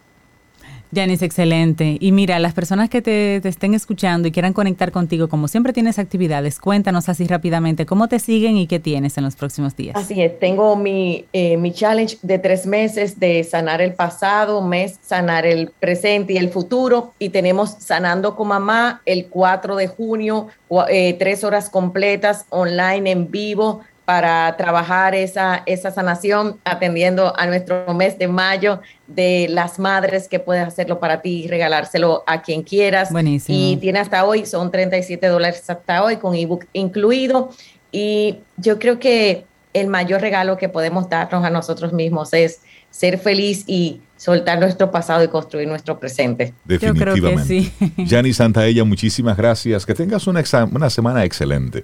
Janice, excelente. Y mira, las personas que te, estén escuchando y quieran conectar contigo, como siempre tienes actividades, cuéntanos así rápidamente cómo te siguen y qué tienes en los próximos días. Así es, tengo mi, eh, mi challenge de tres meses de sanar el pasado, mes sanar el presente y el futuro. Y tenemos Sanando con Mamá el 4 de junio, eh, tres horas completas online en vivo para trabajar esa, esa sanación, atendiendo a nuestro mes de mayo de las madres que puedes hacerlo para ti y regalárselo a quien quieras. Buenísimo. Y tiene hasta hoy, son 37 dólares hasta hoy con ebook incluido. Y yo creo que el mayor regalo que podemos darnos a nosotros mismos es ser feliz y soltar nuestro pasado y construir nuestro presente. Definitivamente. Yo creo que sí. *laughs* Santa Santaella, muchísimas gracias. Que tengas una, una semana excelente.